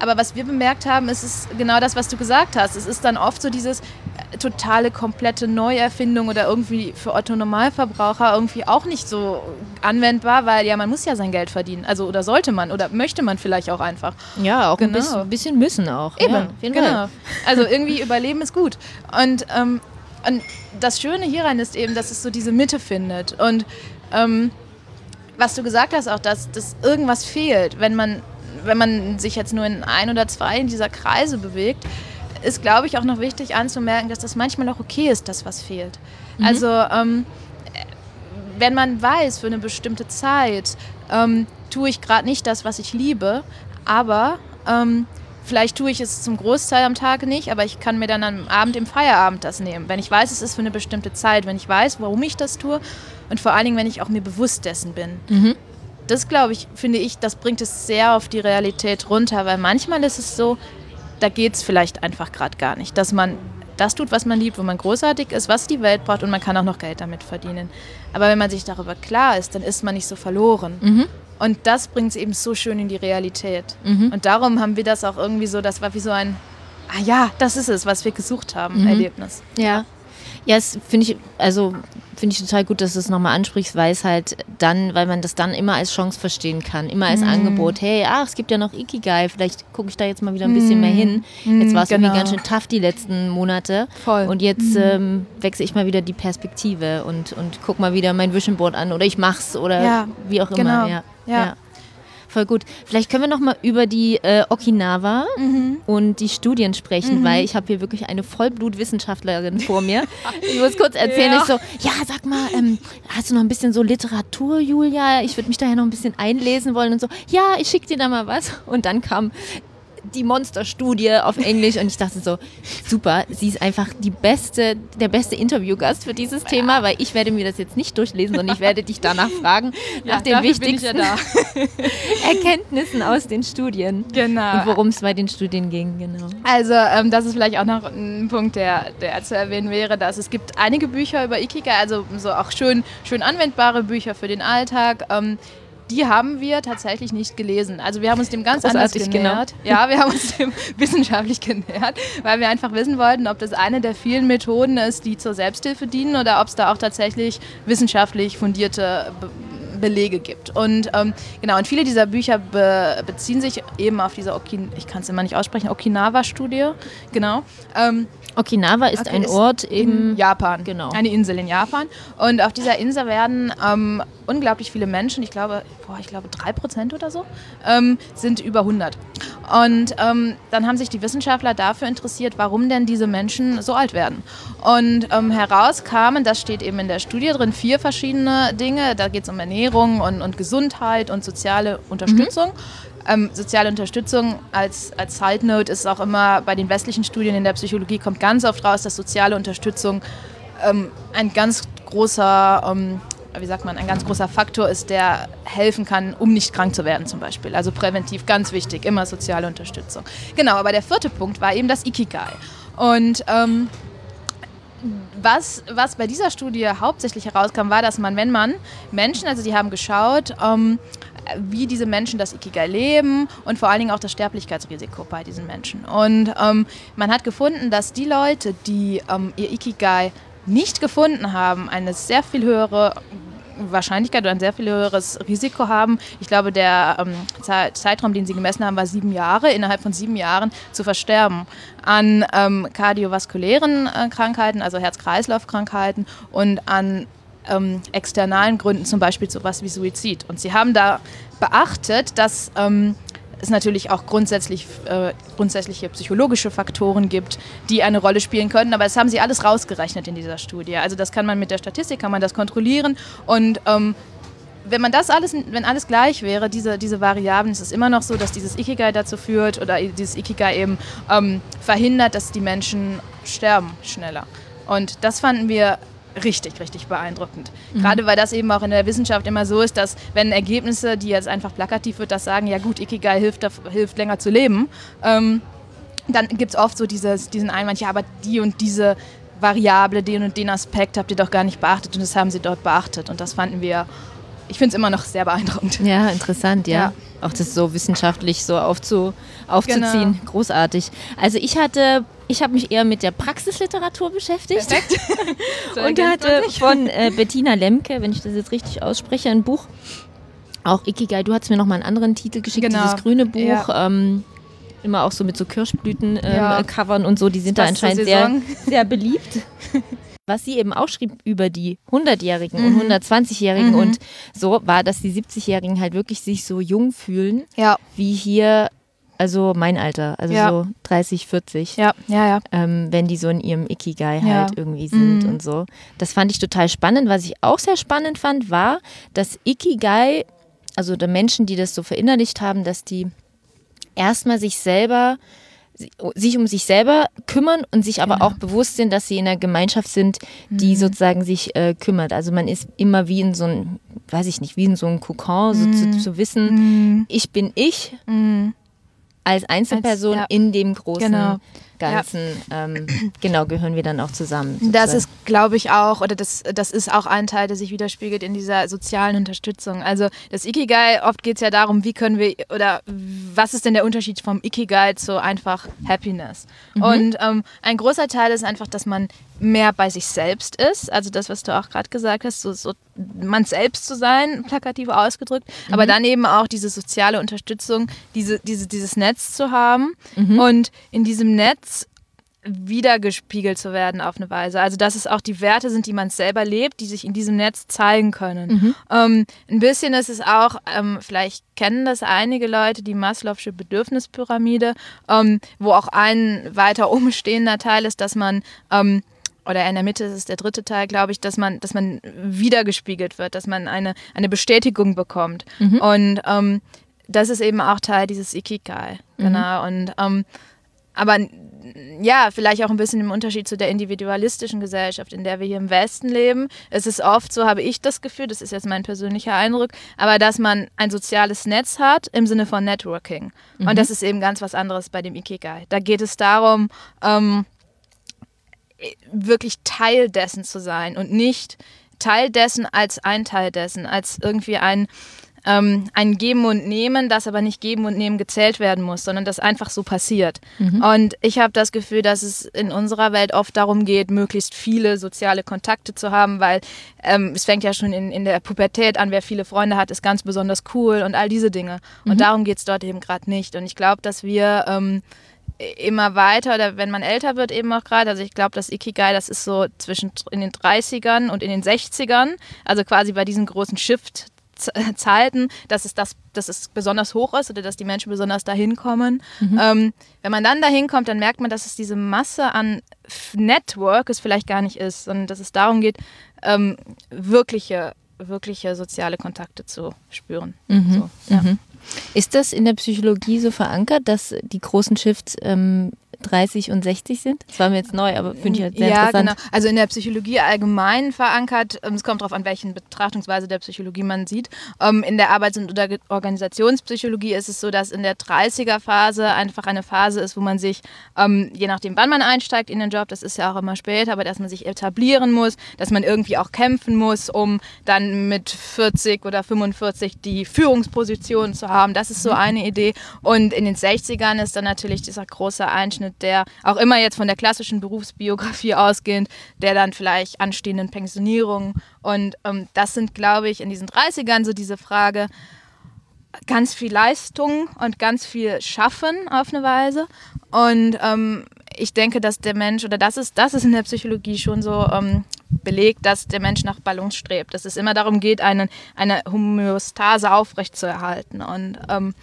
aber was wir bemerkt haben, ist es genau das, was du gesagt hast. Es ist dann oft so dieses äh, totale, komplette Neuerfindung oder irgendwie für Otto Normalverbraucher irgendwie auch nicht so anwendbar, weil ja, man muss ja sein Geld verdienen. Also oder sollte man oder möchte man vielleicht auch einfach. Ja, auch ein Genau. bisschen, bisschen müssen auch. Eben, ja, genau. Fall. Also irgendwie überleben ist gut. Und, ähm, und das Schöne hieran ist eben, dass es so diese Mitte findet. Und ähm, was du gesagt hast, auch, dass, dass irgendwas fehlt, wenn man, wenn man sich jetzt nur in ein oder zwei dieser Kreise bewegt, ist, glaube ich, auch noch wichtig anzumerken, dass das manchmal auch okay ist, dass was fehlt. Also ähm, wenn man weiß, für eine bestimmte Zeit ähm, tue ich gerade nicht das, was ich liebe, aber ähm, vielleicht tue ich es zum Großteil am Tag nicht, aber ich kann mir dann am Abend im Feierabend das nehmen. Wenn ich weiß, es ist für eine bestimmte Zeit, wenn ich weiß, warum ich das tue und vor allen Dingen, wenn ich auch mir bewusst dessen bin. Mhm. Das glaube ich, finde ich, das bringt es sehr auf die Realität runter, weil manchmal ist es so, da geht es vielleicht einfach gerade gar nicht, dass man das tut, was man liebt, wo man großartig ist, was die Welt braucht und man kann auch noch Geld damit verdienen. Aber wenn man sich darüber klar ist, dann ist man nicht so verloren. Mhm. Und das bringt es eben so schön in die Realität. Mhm. Und darum haben wir das auch irgendwie so, das war wie so ein, ah ja, das ist es, was wir gesucht haben, Mhm. Erlebnis. Ja. Ja, das finde ich, also finde ich total gut, dass du es nochmal ansprichst, weil es halt dann, weil man das dann immer als Chance verstehen kann, immer als Mhm. Angebot. Hey, ach, es gibt ja noch Ikigai, vielleicht gucke ich da jetzt mal wieder ein bisschen mehr hin. Jetzt war es genau. irgendwie ganz schön tough die letzten Monate. Voll. Und jetzt ähm, wechsle ich mal wieder die Perspektive und, und guck mal wieder mein Vision Board an oder ich mach's oder Ja, wie auch immer. genau. Ja. Ja. Voll gut. Vielleicht können wir noch mal über die äh, Okinawa Mhm. und die Studien sprechen, weil ich habe hier wirklich eine Vollblutwissenschaftlerin vor mir. Ich muss kurz erzählen, Ja. ich so, ja, sag mal, ähm, hast du noch ein bisschen so Literatur, Julia? Ich würde mich da ja noch ein bisschen einlesen wollen und so. Ja, ich schicke dir da mal was. Und dann kam die Monsterstudie auf Englisch und ich dachte so, super, sie ist einfach die beste, der beste Interviewgast für dieses Thema, weil ich werde mir das jetzt nicht durchlesen, sondern ich werde dich danach fragen <laughs> nach den wichtigsten ja <laughs> Erkenntnissen aus den Studien. Genau. Und worum es bei den Studien ging, genau. Also, ähm, das ist vielleicht auch noch ein Punkt, der, der zu erwähnen wäre, dass es gibt einige Bücher über Ikigai, also so auch schön, schön anwendbare Bücher für den Alltag. Ähm, die haben wir tatsächlich nicht gelesen. Also wir haben uns dem ganz Großartig, anders genähert. Genau. Ja, wir haben uns dem <laughs> wissenschaftlich genähert, weil wir einfach wissen wollten, ob das eine der vielen Methoden ist, die zur Selbsthilfe dienen oder ob es da auch tatsächlich wissenschaftlich fundierte Be Belege gibt. Und ähm, genau, und viele dieser Bücher be beziehen sich eben auf diese, Okin ich kann es immer nicht aussprechen, Okinawa-Studie. Genau. Ähm, Okinawa ist okay, ein ist Ort in Japan, genau. Eine Insel in Japan. Und auf dieser Insel werden ähm, unglaublich viele Menschen, ich glaube, boah, ich glaube drei Prozent oder so, ähm, sind über 100. Und ähm, dann haben sich die Wissenschaftler dafür interessiert, warum denn diese Menschen so alt werden. Und ähm, herauskamen, das steht eben in der Studie drin, vier verschiedene Dinge. Da geht es um Ernährung und, und Gesundheit und soziale Unterstützung. Mhm ähm, soziale Unterstützung als, als Side Note ist auch immer bei den westlichen Studien in der Psychologie kommt ganz oft raus, dass soziale Unterstützung ähm, ein ganz großer, ähm, wie sagt man, ein ganz großer Faktor ist, der helfen kann, um nicht krank zu werden zum Beispiel. Also präventiv ganz wichtig, immer soziale Unterstützung. Genau, aber der vierte Punkt war eben das Ikigai. Und ähm, was, was bei dieser Studie hauptsächlich herauskam, war, dass man, wenn man Menschen, also die haben geschaut, ähm, wie diese Menschen das Ikigai leben und vor allen Dingen auch das Sterblichkeitsrisiko bei diesen Menschen. Und ähm, man hat gefunden, dass die Leute, die ähm, ihr Ikigai nicht gefunden haben, eine sehr viel höhere Wahrscheinlichkeit oder ein sehr viel höheres Risiko haben. Ich glaube, der ähm, Zeitraum, den sie gemessen haben, war sieben Jahre, innerhalb von sieben Jahren zu versterben an ähm, kardiovaskulären äh, Krankheiten, also Herz-Kreislauf-Krankheiten und an ähm, externalen Gründen, zum Beispiel sowas wie Suizid. Und sie haben da beachtet, dass ähm, es natürlich auch grundsätzlich äh, grundsätzliche psychologische Faktoren gibt, die eine Rolle spielen können, aber das haben sie alles rausgerechnet in dieser Studie. Also das kann man mit der Statistik, kann man das kontrollieren und ähm, wenn man das alles, wenn alles gleich wäre, diese, diese Variablen, ist es immer noch so, dass dieses Ikigai dazu führt oder dieses Ikigai eben ähm, verhindert, dass die Menschen sterben schneller. Und das fanden wir richtig, richtig beeindruckend. Mhm. Gerade weil das eben auch in der Wissenschaft immer so ist, dass wenn Ergebnisse, die jetzt einfach plakativ wird, das sagen, ja gut, Ikigai hilft, hilft länger zu leben, ähm, dann gibt es oft so dieses, diesen Einwand, ja, aber die und diese Variable, den und den Aspekt habt ihr doch gar nicht beachtet und das haben sie dort beachtet und das fanden wir, ich finde es immer noch sehr beeindruckend. Ja, interessant, ja. ja. Auch das so wissenschaftlich so aufzu, aufzuziehen, genau. großartig. Also ich hatte ich habe mich eher mit der Praxisliteratur beschäftigt. Perfekt. <laughs> und hatte von äh, Bettina Lemke, wenn ich das jetzt richtig ausspreche, ein Buch. Auch Ikigai, du hast mir noch mal einen anderen Titel geschickt, genau. dieses grüne Buch. Ja. Ähm, immer auch so mit so Kirschblüten-Covern ähm, ja. und so, die sind da anscheinend sehr, sehr beliebt. <laughs> Was sie eben auch schrieb über die 100-Jährigen mhm. und 120-Jährigen mhm. und so, war, dass die 70-Jährigen halt wirklich sich so jung fühlen, ja. wie hier also mein Alter, also ja. so 30, 40. Ja, ja, ja. Ähm, wenn die so in ihrem Ikigai ja. halt irgendwie sind mhm. und so. Das fand ich total spannend. Was ich auch sehr spannend fand, war, dass Ikigai, also der Menschen, die das so verinnerlicht haben, dass die erstmal sich selber sich um sich selber kümmern und sich aber genau. auch bewusst sind, dass sie in einer Gemeinschaft sind, die mhm. sozusagen sich äh, kümmert. Also man ist immer wie in so ein, weiß ich nicht, wie in so einem Kokon, so mhm. zu, zu, wissen, mhm. ich bin ich mhm als Einzelperson als, ja. in dem großen genau. Ganzen, ja. ähm, <clears throat> genau, gehören wir dann auch zusammen. Sozusagen. Das ist, glaube ich, auch, oder das, das ist auch ein Teil, der sich widerspiegelt in dieser sozialen Unterstützung. Also das Ikigai, oft geht es ja darum, wie können wir, oder was ist denn der Unterschied vom Ikigai zu einfach Happiness? Mhm. Und ähm, ein großer Teil ist einfach, dass man mehr bei sich selbst ist. Also das, was du auch gerade gesagt hast, so, so man selbst zu sein, plakativ ausgedrückt. Mhm. Aber dann eben auch diese soziale Unterstützung, diese, diese, dieses Netz zu haben. Mhm. Und in diesem Netz wiedergespiegelt zu werden auf eine Weise. Also dass es auch die Werte sind, die man selber lebt, die sich in diesem Netz zeigen können. Mhm. Ähm, ein bisschen ist es auch, ähm, vielleicht kennen das einige Leute, die Maslow'sche Bedürfnispyramide, ähm, wo auch ein weiter umstehender Teil ist, dass man ähm, oder in der Mitte ist es der dritte Teil, glaube ich, dass man, dass man wiedergespiegelt wird, dass man eine, eine Bestätigung bekommt. Mhm. Und ähm, das ist eben auch Teil dieses Ikigai. Mhm. Genau. Und ähm, aber ja, vielleicht auch ein bisschen im Unterschied zu der individualistischen Gesellschaft, in der wir hier im Westen leben. Es ist oft so, habe ich das Gefühl, das ist jetzt mein persönlicher Eindruck, aber dass man ein soziales Netz hat im Sinne von Networking. Mhm. Und das ist eben ganz was anderes bei dem Ikigai. Da geht es darum, ähm, wirklich Teil dessen zu sein und nicht Teil dessen als ein Teil dessen, als irgendwie ein, ähm, ein Geben und Nehmen, das aber nicht Geben und Nehmen gezählt werden muss, sondern das einfach so passiert. Mhm. Und ich habe das Gefühl, dass es in unserer Welt oft darum geht, möglichst viele soziale Kontakte zu haben, weil ähm, es fängt ja schon in, in der Pubertät an, wer viele Freunde hat, ist ganz besonders cool und all diese Dinge. Und mhm. darum geht es dort eben gerade nicht. Und ich glaube, dass wir ähm, immer weiter oder wenn man älter wird eben auch gerade, also ich glaube, das Ikigai, das ist so zwischen in den 30ern und in den 60ern, also quasi bei diesen großen Shift Zeiten, dass es, das, dass es besonders hoch ist oder dass die Menschen besonders dahin kommen. Mhm. Ähm, wenn man dann dahin kommt, dann merkt man, dass es diese Masse an Network es vielleicht gar nicht ist, sondern dass es darum geht, ähm, wirkliche, wirkliche soziale Kontakte zu spüren. Mhm. So, ja. mhm. Ist das in der Psychologie so verankert, dass die großen Shifts ähm, 30 und 60 sind? Das war mir jetzt neu, aber finde ich halt sehr ja, interessant. Genau. Also in der Psychologie allgemein verankert, ähm, es kommt darauf an, welchen Betrachtungsweise der Psychologie man sieht. Ähm, in der Arbeits- und Organisationspsychologie ist es so, dass in der 30er-Phase einfach eine Phase ist, wo man sich, ähm, je nachdem wann man einsteigt in den Job, das ist ja auch immer später, aber dass man sich etablieren muss, dass man irgendwie auch kämpfen muss, um dann mit 40 oder 45 die Führungsposition zu haben. Das ist so mhm. eine Idee. Und in den 60ern ist dann natürlich dieser große Einschnitt Abschnitt, der auch immer jetzt von der klassischen Berufsbiografie ausgehend, der dann vielleicht anstehenden Pensionierungen. Und ähm, das sind, glaube ich, in diesen 30ern so diese Frage, ganz viel Leistung und ganz viel Schaffen auf eine Weise. Und ähm, ich denke, dass der Mensch, oder das ist, das ist in der Psychologie schon so ähm, belegt, dass der Mensch nach Balance strebt, dass es immer darum geht, einen, eine Homöostase aufrechtzuerhalten. Und ähm,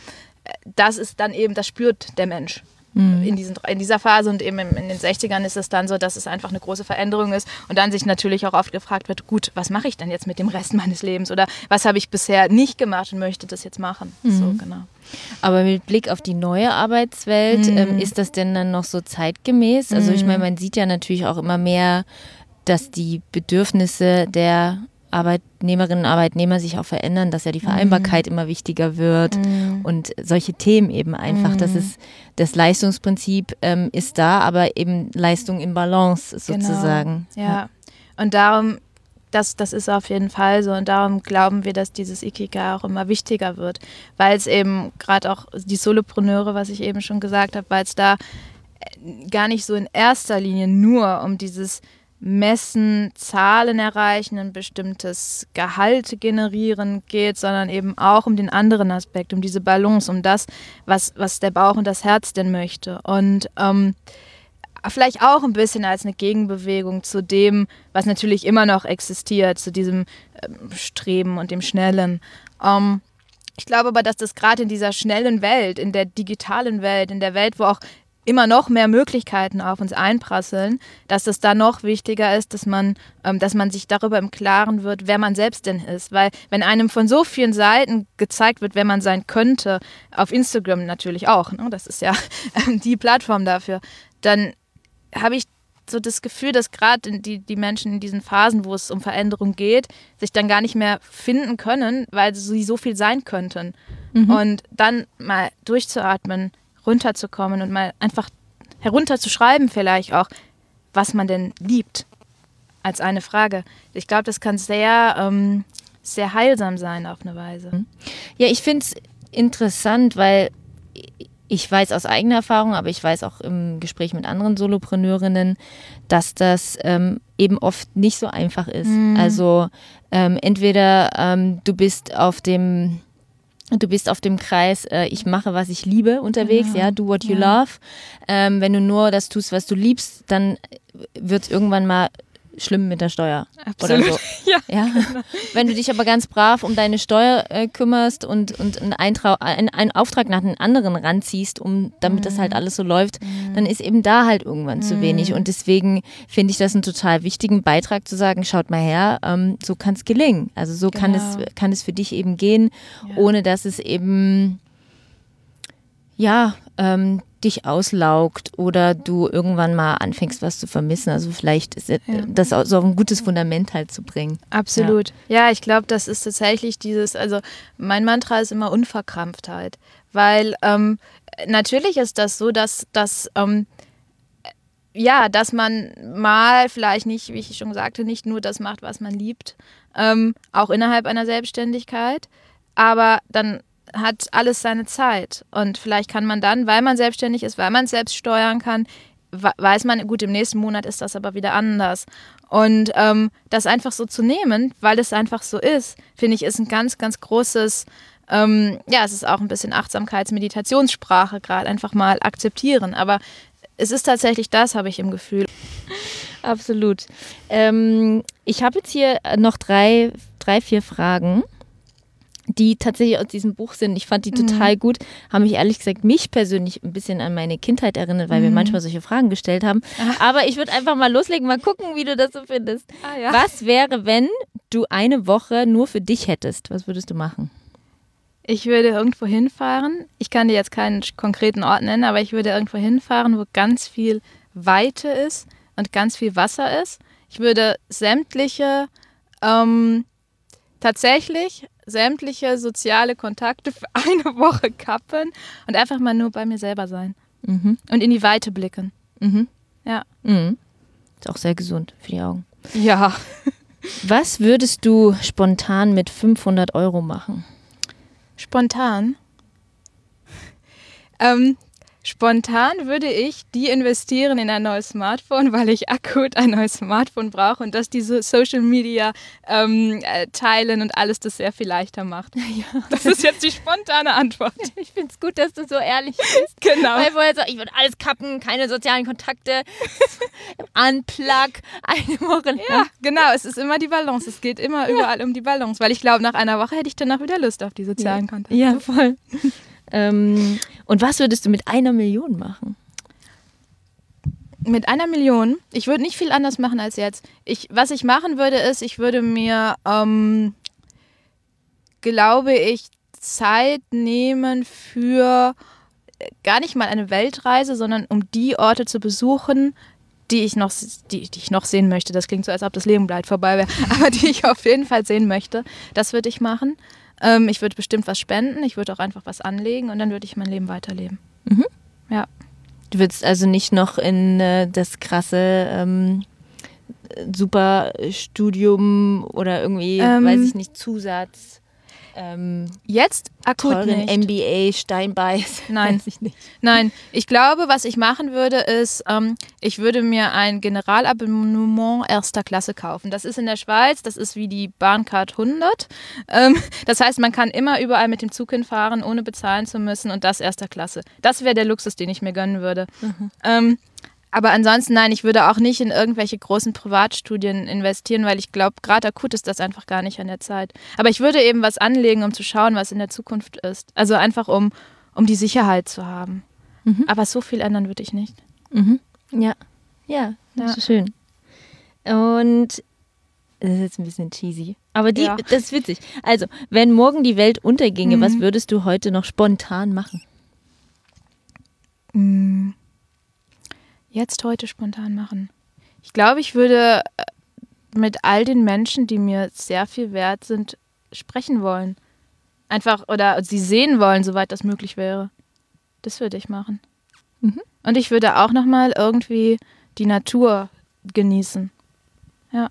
das ist dann eben, das spürt der Mensch mhm. in, diesen, in dieser Phase und eben in den 60ern ist es dann so, dass es einfach eine große Veränderung ist und dann sich natürlich auch oft gefragt wird, gut, was mache ich denn jetzt mit dem Rest meines Lebens oder was habe ich bisher nicht gemacht und möchte das jetzt machen. Mhm. So, genau. Aber mit Blick auf die neue Arbeitswelt, mhm. ähm, ist das denn dann noch so zeitgemäß? Also ich meine, mhm. man sieht ja natürlich auch immer mehr, dass die Bedürfnisse der Arbeitnehmerinnen und Arbeitnehmer sich auch verändern, dass ja die Vereinbarkeit mhm. immer wichtiger wird mhm. und solche Themen eben einfach. Mhm. Das ist das Leistungsprinzip ähm, ist da, aber eben Leistung im Balance genau. sozusagen. Genau. Ja. ja. Und darum, das, das ist auf jeden Fall so und darum glauben wir, dass dieses Ikigai auch immer wichtiger wird, weil es eben gerade auch die Solopreneure, was ich eben schon gesagt habe, weil es da äh, gar nicht so in erster Linie nur um dieses Messen, Zahlen erreichen, ein bestimmtes Gehalt generieren geht, sondern eben auch um den anderen Aspekt, um diese Balance, um das, was, was der Bauch und das Herz denn möchte. Und ähm, vielleicht auch ein bisschen als eine Gegenbewegung zu dem, was natürlich immer noch existiert, zu diesem ähm, Streben und dem Schnellen. Ähm, ich glaube aber, dass das gerade in dieser schnellen Welt, in der digitalen Welt, in der Welt, wo auch immer noch mehr Möglichkeiten auf uns einprasseln, dass es da noch wichtiger ist, dass man, ähm, dass man sich darüber im Klaren wird, wer man selbst denn ist. Weil wenn einem von so vielen Seiten gezeigt wird, wer man sein könnte, auf Instagram natürlich auch, ne? das ist ja <laughs> die Plattform dafür, dann habe ich so das Gefühl, dass gerade die, die Menschen in diesen Phasen, wo es um Veränderung geht, sich dann gar nicht mehr finden können, weil sie so viel sein könnten. Mhm. Und dann mal durchzuatmen, runterzukommen und mal einfach herunterzuschreiben vielleicht auch, was man denn liebt, als eine Frage. Ich glaube, das kann sehr, ähm, sehr heilsam sein auf eine Weise. Mhm. Ja, ich finde es interessant, weil ich weiß aus eigener Erfahrung, aber ich weiß auch im Gespräch mit anderen Solopreneurinnen, dass das ähm, eben oft nicht so einfach ist. Mhm. Also ähm, entweder ähm, du bist auf dem Du bist auf dem Kreis, äh, ich mache, was ich liebe unterwegs, genau. ja, do what you ja. love. Ähm, wenn du nur das tust, was du liebst, dann wird es irgendwann mal schlimm mit der Steuer. Absolut. Oder so. <laughs> ja, ja? Genau. Wenn du dich aber ganz brav um deine Steuer äh, kümmerst und, und einen, einen, einen Auftrag nach einem anderen ranziehst, um, damit mhm. das halt mhm. alles so läuft, mhm. dann ist eben da halt irgendwann mhm. zu wenig. Und deswegen finde ich das einen total wichtigen Beitrag zu sagen, schaut mal her, ähm, so kann es gelingen. Also so genau. kann, es, genau. kann es für dich eben gehen, ja. ohne dass es eben ja, ähm, dich auslaugt oder du irgendwann mal anfängst, was zu vermissen. Also vielleicht ist ja. das so auf ein gutes Fundament halt zu bringen. Absolut. Ja, ja ich glaube, das ist tatsächlich dieses, also mein Mantra ist immer Unverkrampftheit, weil ähm, natürlich ist das so, dass, dass ähm, ja, dass man mal vielleicht nicht, wie ich schon sagte, nicht nur das macht, was man liebt, ähm, auch innerhalb einer Selbstständigkeit, aber dann hat alles seine Zeit. Und vielleicht kann man dann, weil man selbstständig ist, weil man es selbst steuern kann, weiß man, gut, im nächsten Monat ist das aber wieder anders. Und ähm, das einfach so zu nehmen, weil es einfach so ist, finde ich, ist ein ganz, ganz großes, ähm, ja, es ist auch ein bisschen Achtsamkeits-Meditationssprache gerade, einfach mal akzeptieren. Aber es ist tatsächlich das, habe ich im Gefühl. Absolut. Ähm, ich habe jetzt hier noch drei, drei, vier Fragen die tatsächlich aus diesem Buch sind. Ich fand die mhm. total gut. Haben mich ehrlich gesagt mich persönlich ein bisschen an meine Kindheit erinnert, weil mhm. wir manchmal solche Fragen gestellt haben. Ach. Aber ich würde einfach mal loslegen, mal gucken, wie du das so findest. Ah, ja. Was wäre, wenn du eine Woche nur für dich hättest? Was würdest du machen? Ich würde irgendwo hinfahren. Ich kann dir jetzt keinen konkreten Ort nennen, aber ich würde irgendwo hinfahren, wo ganz viel Weite ist und ganz viel Wasser ist. Ich würde sämtliche ähm, tatsächlich sämtliche soziale Kontakte für eine Woche kappen und einfach mal nur bei mir selber sein. Mhm. Und in die Weite blicken. Mhm. Ja. Mhm. Ist auch sehr gesund für die Augen. Ja. Was würdest du spontan mit 500 Euro machen? Spontan? Ähm, Spontan würde ich die investieren in ein neues Smartphone, weil ich akut ein neues Smartphone brauche und dass diese Social Media ähm, äh, teilen und alles das sehr viel leichter macht. <laughs> Ja. Das ist jetzt die spontane Antwort. <laughs> Ich finde es gut, dass du so ehrlich bist. <laughs> Genau. Weil vorher so, ich würde alles kappen, keine sozialen Kontakte, unplug, eine Woche lang. Ja, genau. Es ist immer die Balance. Es geht immer überall um die Balance, weil ich glaube, nach einer Woche hätte ich danach wieder Lust auf die sozialen ja. Kontakte. Ja, voll. Ähm, und was würdest du mit einer Million machen? Mit einer Million? Ich würde nicht viel anders machen als jetzt. Ich, was ich machen würde, ist, ich würde mir, ähm, glaube ich, Zeit nehmen für äh, gar nicht mal eine Weltreise, sondern um die Orte zu besuchen, die ich noch, die, die ich noch sehen möchte. Das klingt so, als ob das Leben bald vorbei wäre, <laughs> aber die ich auf jeden Fall sehen möchte. Das würde ich machen. Ähm, ich würde bestimmt was spenden, ich würde auch einfach was anlegen und dann würde ich mein Leben weiterleben. Mhm. Ja. Du würdest also nicht noch in äh, das krasse ähm, Superstudium oder irgendwie, ähm, weiß ich nicht, Zusatz ähm, jetzt akut teuren nicht. MBA Steinbeiß. <laughs> Nein, ich nicht. Nein, ich glaube, was ich machen würde, ist, ähm, ich würde mir ein Generalabonnement erster Klasse kaufen. Das ist in der Schweiz, das ist wie die Bahncard 100. Ähm, das heißt, man kann immer überall mit dem Zug hinfahren, ohne bezahlen zu müssen und das erster Klasse. Das wäre der Luxus, den ich mir gönnen würde. Mhm. Aber ansonsten, nein, ich würde auch nicht in irgendwelche großen Privatstudien investieren, weil ich glaube, gerade akut ist das einfach gar nicht an der Zeit. Aber ich würde eben was anlegen, um zu schauen, was in der Zukunft ist. Also einfach, um, um die Sicherheit zu haben. Mhm. Aber so viel ändern würde ich nicht. Mhm. Ja, ja, das ja. ist schön. Und das ist jetzt ein bisschen cheesy. Aber die, ja. das ist witzig. Also, wenn morgen die Welt unterginge, mhm. was würdest du heute noch spontan machen? Mhm jetzt heute spontan machen? Ich glaube, ich würde äh, mit all den Menschen, die mir sehr viel wert sind, sprechen wollen. Einfach oder sie sehen wollen, soweit das möglich wäre. Das würde ich machen. Mhm. Und ich würde auch nochmal irgendwie die Natur genießen. Ja.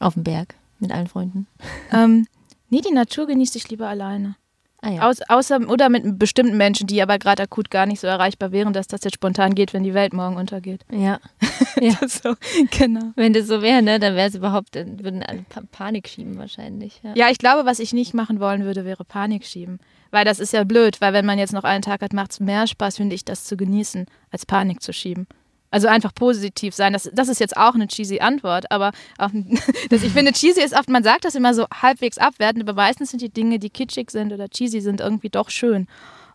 Auf dem Berg mit allen Freunden. Ähm, <laughs> nee, die Natur genieße ich lieber alleine. Ah, ja. Aus, außer, oder mit bestimmten Menschen, die aber gerade akut gar nicht so erreichbar wären, dass das jetzt spontan geht, wenn die Welt morgen untergeht. Ja. <laughs> ja. so, genau. Wenn das so wäre, ne, dann wäre es überhaupt, dann würden alle Panik schieben wahrscheinlich. Ja. ja, ich glaube, was ich nicht machen wollen würde, wäre Panik schieben. Weil das ist ja blöd, weil wenn man jetzt noch einen Tag hat, macht es mehr Spaß, finde ich, das zu genießen, als Panik zu schieben. Also einfach positiv sein. Das, das ist jetzt auch eine cheesy Antwort, aber auch, <laughs> das, ich finde, cheesy ist oft, man sagt das immer so halbwegs abwertend, aber meistens sind die Dinge, die kitschig sind oder cheesy sind, irgendwie doch schön.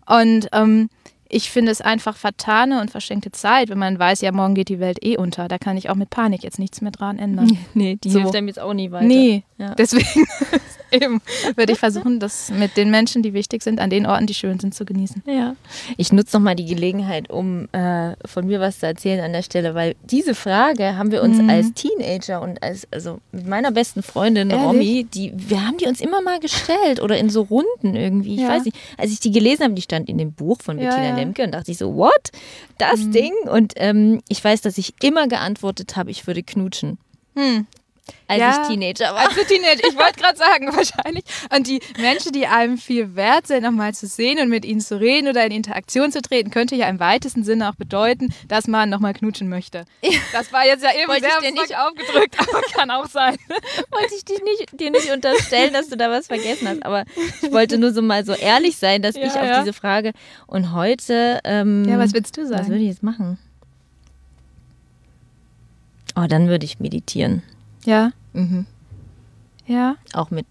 Und ähm, ich finde es einfach vertane und verschenkte Zeit, wenn man weiß, ja, morgen geht die Welt eh unter. Da kann ich auch mit Panik jetzt nichts mehr dran ändern. <laughs> Nee, die so. hilft einem jetzt auch nie weiter. Nee, ja. deswegen <laughs> <laughs> eben würde ich versuchen, das mit den Menschen, die wichtig sind, an den Orten, die schön sind, zu genießen. Ja. Ich nutze nochmal die Gelegenheit, um äh, von mir was zu erzählen an der Stelle, weil diese Frage haben wir uns mhm. als Teenager und als, also mit meiner besten Freundin Ehrlich? Romy, die, wir haben die uns immer mal gestellt oder in so Runden irgendwie. Ich ja. weiß nicht, als ich die gelesen habe, die stand in dem Buch von Bettina ja, ja. Lemke und dachte ich so, what? Das mhm. Ding? Und ähm, ich weiß, dass ich immer geantwortet habe, ich würde knutschen. Hm. Als Ja. ich Teenager war. Also Teenager, ich wollte gerade sagen, <laughs> wahrscheinlich. Und die Menschen, die einem viel wert sind, nochmal zu sehen und mit ihnen zu reden oder in Interaktion zu treten, könnte ja im weitesten Sinne auch bedeuten, dass man nochmal knutschen möchte. Das war jetzt ja eben Wollte ich sehr dir nicht- aufgedrückt, <laughs> aber kann auch sein. <laughs> wollte ich dich nicht, dir nicht unterstellen, dass du da was vergessen hast. Aber ich wollte nur so mal so ehrlich sein, dass Ja, ich auf ja. diese Frage und heute. Ähm, Ja, was willst du Was sagen? würde ich jetzt machen? Oh, dann würde ich meditieren. Ja, Mhm. ja. Auch mit,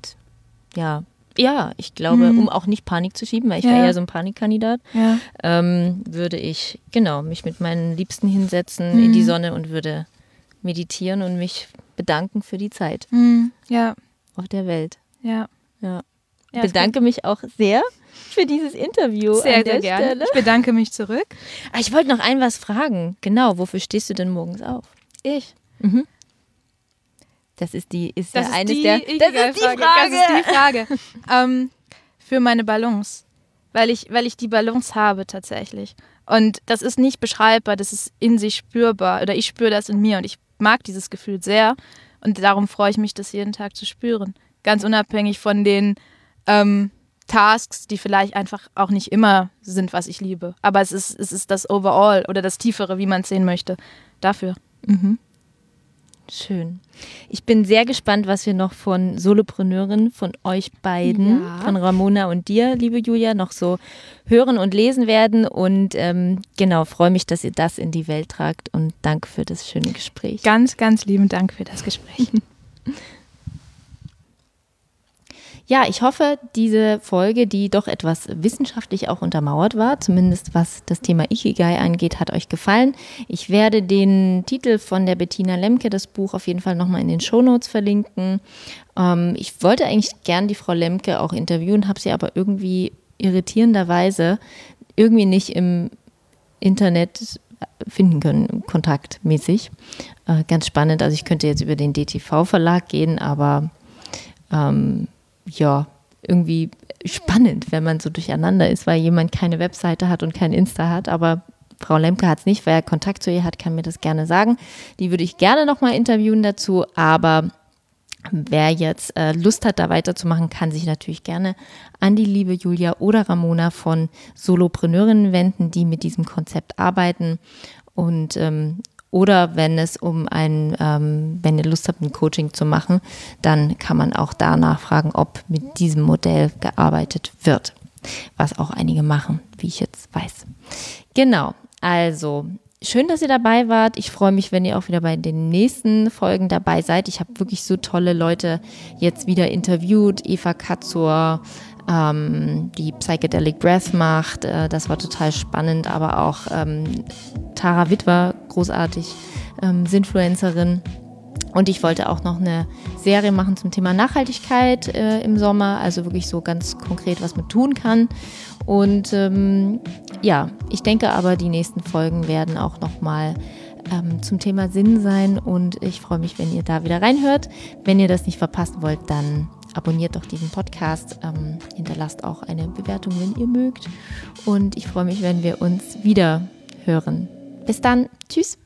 ja, ja, ich glaube, Mhm. um auch nicht Panik zu schieben, weil ich Ja. wäre ja so ein Panikkandidat, Ja. ähm, würde ich, genau, mich mit meinen Liebsten hinsetzen in die Mhm. Sonne und würde meditieren und mich bedanken für die Zeit Hm, ja, auf der Welt. ja. Ja. ja bedanke mich auch sehr für dieses Interview sehr, sehr gerne. Stelle. Ich bedanke mich zurück. Ah, ich wollte noch ein was fragen. Genau, wofür stehst du denn morgens auf? Ich. Das ist die, ist Das ja ist eines der, das ist die Frage. Das ist die Frage. <laughs> ähm, für meine Balance. Weil ich, weil ich die Balance habe tatsächlich. Und das ist nicht beschreibbar, das ist in sich spürbar. Oder ich spüre das in mir und ich mag dieses Gefühl sehr. Und darum freue ich mich, das jeden Tag zu spüren. Ganz unabhängig von den ähm, Tasks, die vielleicht einfach auch nicht immer sind, was ich liebe. Aber es ist, es ist das Overall oder das Tiefere, wie man es sehen möchte. Dafür. Schön. Ich bin sehr gespannt, was wir noch von Solopreneurin, von euch beiden, Ja. von Ramona und dir, liebe Julia, noch so hören und lesen werden. Und ähm, genau, freue mich, dass ihr das in die Welt tragt. Und danke für das schöne Gespräch. Ganz, ganz lieben Dank für das Gespräch. <laughs> Ja, ich hoffe, diese Folge, die doch etwas wissenschaftlich auch untermauert war, zumindest was das Thema Ikigai angeht, hat euch gefallen. Ich werde den Titel von der Bettina Lemke, das Buch, auf jeden Fall nochmal in den Shownotes verlinken. Ähm, ich wollte eigentlich gern die Frau Lemke auch interviewen, habe sie aber irgendwie irritierenderweise irgendwie nicht im Internet finden können, kontaktmäßig. Äh, ganz spannend. Also ich könnte jetzt über den DTV-Verlag gehen, aber ähm, ja, irgendwie spannend, wenn man so durcheinander ist, weil jemand keine Webseite hat und kein Insta hat. Aber Frau Lemke hat es nicht, weil er Kontakt zu ihr hat, kann mir das gerne sagen. Die würde ich gerne nochmal interviewen dazu, aber Wer jetzt äh, Lust hat, da weiterzumachen, kann sich natürlich gerne an die liebe Julia oder Ramona von Solopreneurinnen wenden, die mit diesem Konzept arbeiten. Und ähm, oder wenn es um ein, ähm, wenn ihr Lust habt, ein Coaching zu machen, dann kann man auch da nachfragen, ob mit diesem Modell gearbeitet wird. Was auch einige machen, wie ich jetzt weiß. Genau, also schön, dass ihr dabei wart. Ich freue mich, wenn ihr auch wieder bei den nächsten Folgen dabei seid. Ich habe wirklich so tolle Leute jetzt wieder interviewt. Eva Katzur, ähm, die Psychedelic Breath macht. Äh, das war total spannend, aber auch ähm, Tara Wittwer, großartig, ähm, Sinfluencerin. Und ich wollte auch noch eine Serie machen zum Thema Nachhaltigkeit äh, im Sommer, also wirklich so ganz konkret, was man tun kann. Und ähm, ja, ich denke aber, die nächsten Folgen werden auch nochmal ähm, zum Thema Sinn sein und ich freue mich, wenn ihr da wieder reinhört. Wenn ihr das nicht verpassen wollt, dann abonniert doch diesen Podcast, ähm, hinterlasst auch eine Bewertung, wenn ihr mögt. Und ich freue mich, wenn wir uns wieder hören. Bis dann, tschüss.